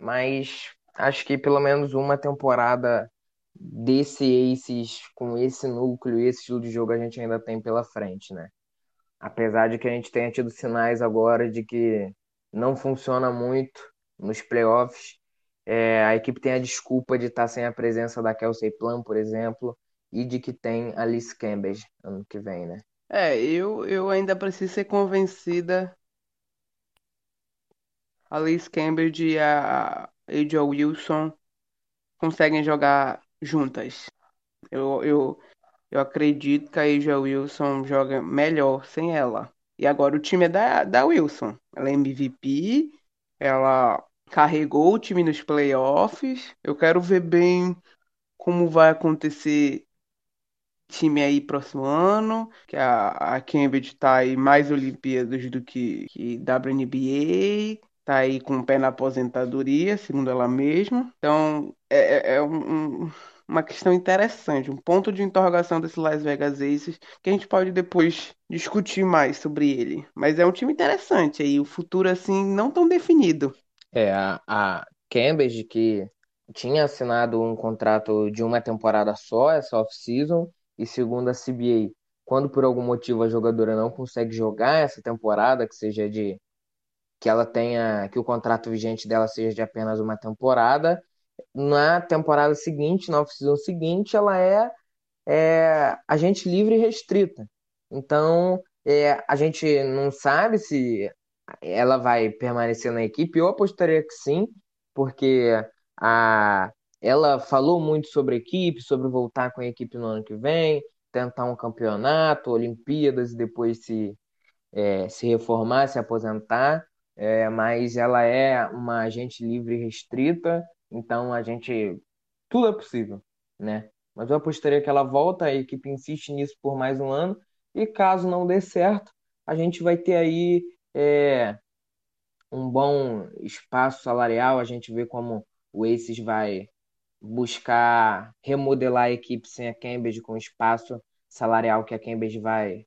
Speaker 4: mas acho que pelo menos uma temporada desse Aces com esse núcleo esse estilo de jogo a gente ainda tem pela frente, né? Apesar de que a gente tenha tido sinais agora de que não funciona muito nos playoffs, é, a equipe tem a desculpa de estar sem a presença da Kelsey Plum, por exemplo, e de que tem a Liz Campbell ano que vem, né?
Speaker 5: É, eu, eu ainda preciso ser convencida a Liz Campbell e a Adriel Wilson conseguem jogar juntas. Eu, eu, eu acredito que a Asia Wilson joga melhor sem ela. E agora o time é da, da Wilson. Ela é MVP, ela carregou o time nos playoffs. Eu quero ver bem como vai acontecer time aí próximo ano, que a, a Cambridge tá aí mais Olimpíadas do que, que WNBA, tá aí com o pé na aposentadoria, segundo ela mesma. Então, é, é, é um, um, uma questão interessante, um ponto de interrogação desse Las Vegas Aces, que a gente pode depois discutir mais sobre ele. Mas é um time interessante aí, o futuro, assim, não tão definido.
Speaker 4: É, a, a Cambridge, que tinha assinado um contrato de uma temporada só, essa off-season, e segundo a CBA, quando por algum motivo a jogadora não consegue jogar essa temporada, que seja de que ela tenha que o contrato vigente dela seja de apenas uma temporada, na temporada seguinte, na off-season seguinte, ela é, é agente livre e restrita. Então, é, a gente não sabe se ela vai permanecer na equipe. Eu apostaria que sim, porque a, ela falou muito sobre a equipe, sobre voltar com a equipe no ano que vem, tentar um campeonato, Olimpíadas e depois se, é, se reformar, se aposentar. É, mas ela é uma agente livre restrita, então a gente. Tudo é possível, né? Mas eu apostaria que ela volta, a equipe insiste nisso por mais um ano, e caso não dê certo, a gente vai ter aí é, um bom espaço salarial, a gente vê como o Aces vai buscar remodelar a equipe sem a Cambridge com o espaço salarial que a Cambridge vai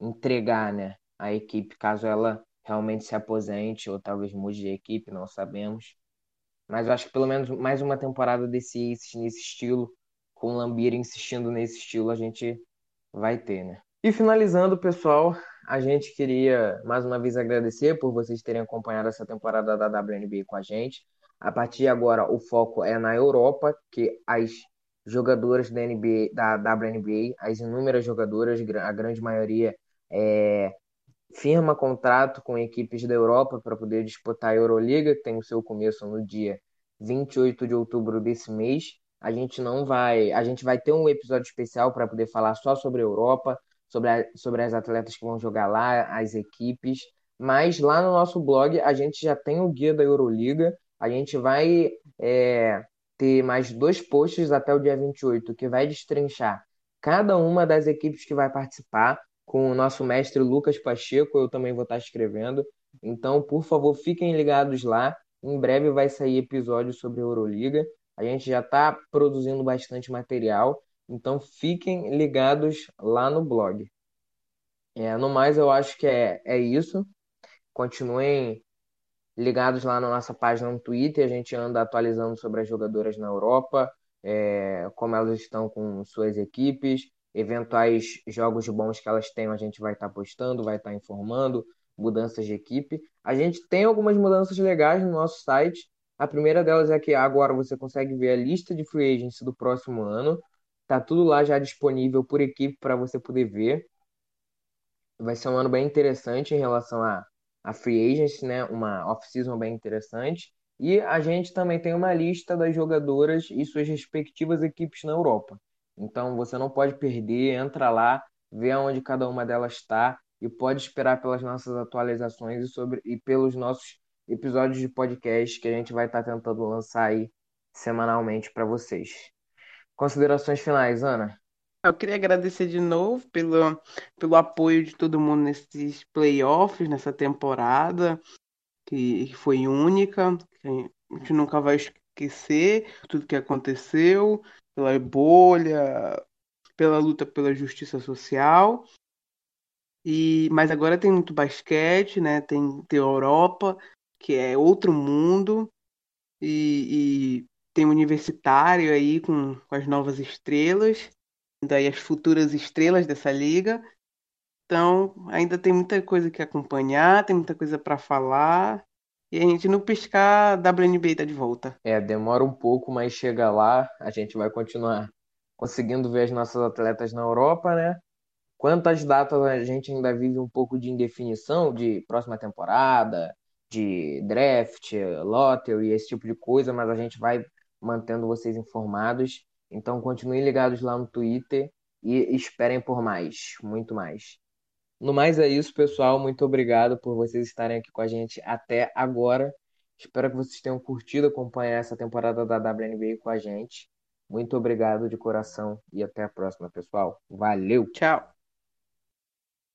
Speaker 4: entregar, né, à equipe, caso ela realmente se aposente ou talvez mude de equipe, não sabemos. Mas eu acho que pelo menos mais uma temporada desse nesse estilo, com o Lambir insistindo nesse estilo, a gente vai ter, né? E finalizando, pessoal, a gente queria mais uma vez agradecer por vocês terem acompanhado essa temporada da WNBA com a gente. A partir de agora, o foco é na Europa, que as jogadoras da, NBA, da WNBA, as inúmeras jogadoras, a grande maioria, é, firma contrato com equipes da Europa para poder disputar a Euroliga, que tem o seu começo no dia 28 de outubro desse mês. A gente não vai, a gente vai ter um episódio especial para poder falar só sobre a Europa, sobre, a, sobre as atletas que vão jogar lá, as equipes. Mas lá no nosso blog a gente já tem o guia da Euroliga a gente vai é, ter mais dois posts até o dia 28, que vai destrinchar cada uma das equipes que vai participar, com o nosso mestre Lucas Pacheco, eu também vou estar escrevendo. Então, por favor, fiquem ligados lá. Em breve vai sair episódio sobre a Euroliga. A gente já está produzindo bastante material, então fiquem ligados lá no blog. É, no mais, eu acho que é, é isso. Continuem ligados lá na nossa página no Twitter, a gente anda atualizando sobre as jogadoras na Europa, é, como elas estão com suas equipes, eventuais jogos bons que elas tenham, a gente vai estar tá postando, vai estar tá informando, mudanças de equipe. A gente tem algumas mudanças legais no nosso site. A primeira delas é que agora você consegue ver a lista de free agents do próximo ano. Tá tudo lá já disponível por equipe para você poder ver. Vai ser um ano bem interessante em relação a a free agency, né, uma off-season bem interessante. E a gente também tem uma lista das jogadoras e suas respectivas equipes na Europa. Então você não pode perder, entra lá, vê onde cada uma delas está e pode esperar pelas nossas atualizações e, sobre, e pelos nossos episódios de podcast que a gente vai estar tá tentando lançar aí semanalmente para vocês. Considerações finais, Ana?
Speaker 5: Eu queria agradecer de novo pelo, pelo apoio de todo mundo nesses playoffs, nessa temporada, que, que foi única, que a gente nunca vai esquecer tudo que aconteceu, pela bolha, pela luta pela justiça social. E, mas agora tem muito basquete, né? Tem, tem Europa, que é outro mundo, e, tem universitário aí com, com as novas estrelas daí as futuras estrelas dessa liga. Então, ainda tem muita coisa que acompanhar, tem muita coisa para falar. E a gente não piscar, a WNBA tá de volta.
Speaker 4: É, demora um pouco, mas chega lá, a gente vai continuar conseguindo ver as nossas atletas na Europa, né? Quantas datas a gente ainda vive um pouco de indefinição de próxima temporada, de draft, lottery, esse tipo de coisa, mas a gente vai mantendo vocês informados. Então continuem ligados lá no Twitter e esperem por mais, muito mais. No mais é isso, pessoal. Muito obrigado por vocês estarem aqui com a gente até agora. Espero que vocês tenham curtido acompanhar essa temporada da WNBA com a gente. Muito obrigado de coração e até a próxima, pessoal. Valeu!
Speaker 5: Tchau!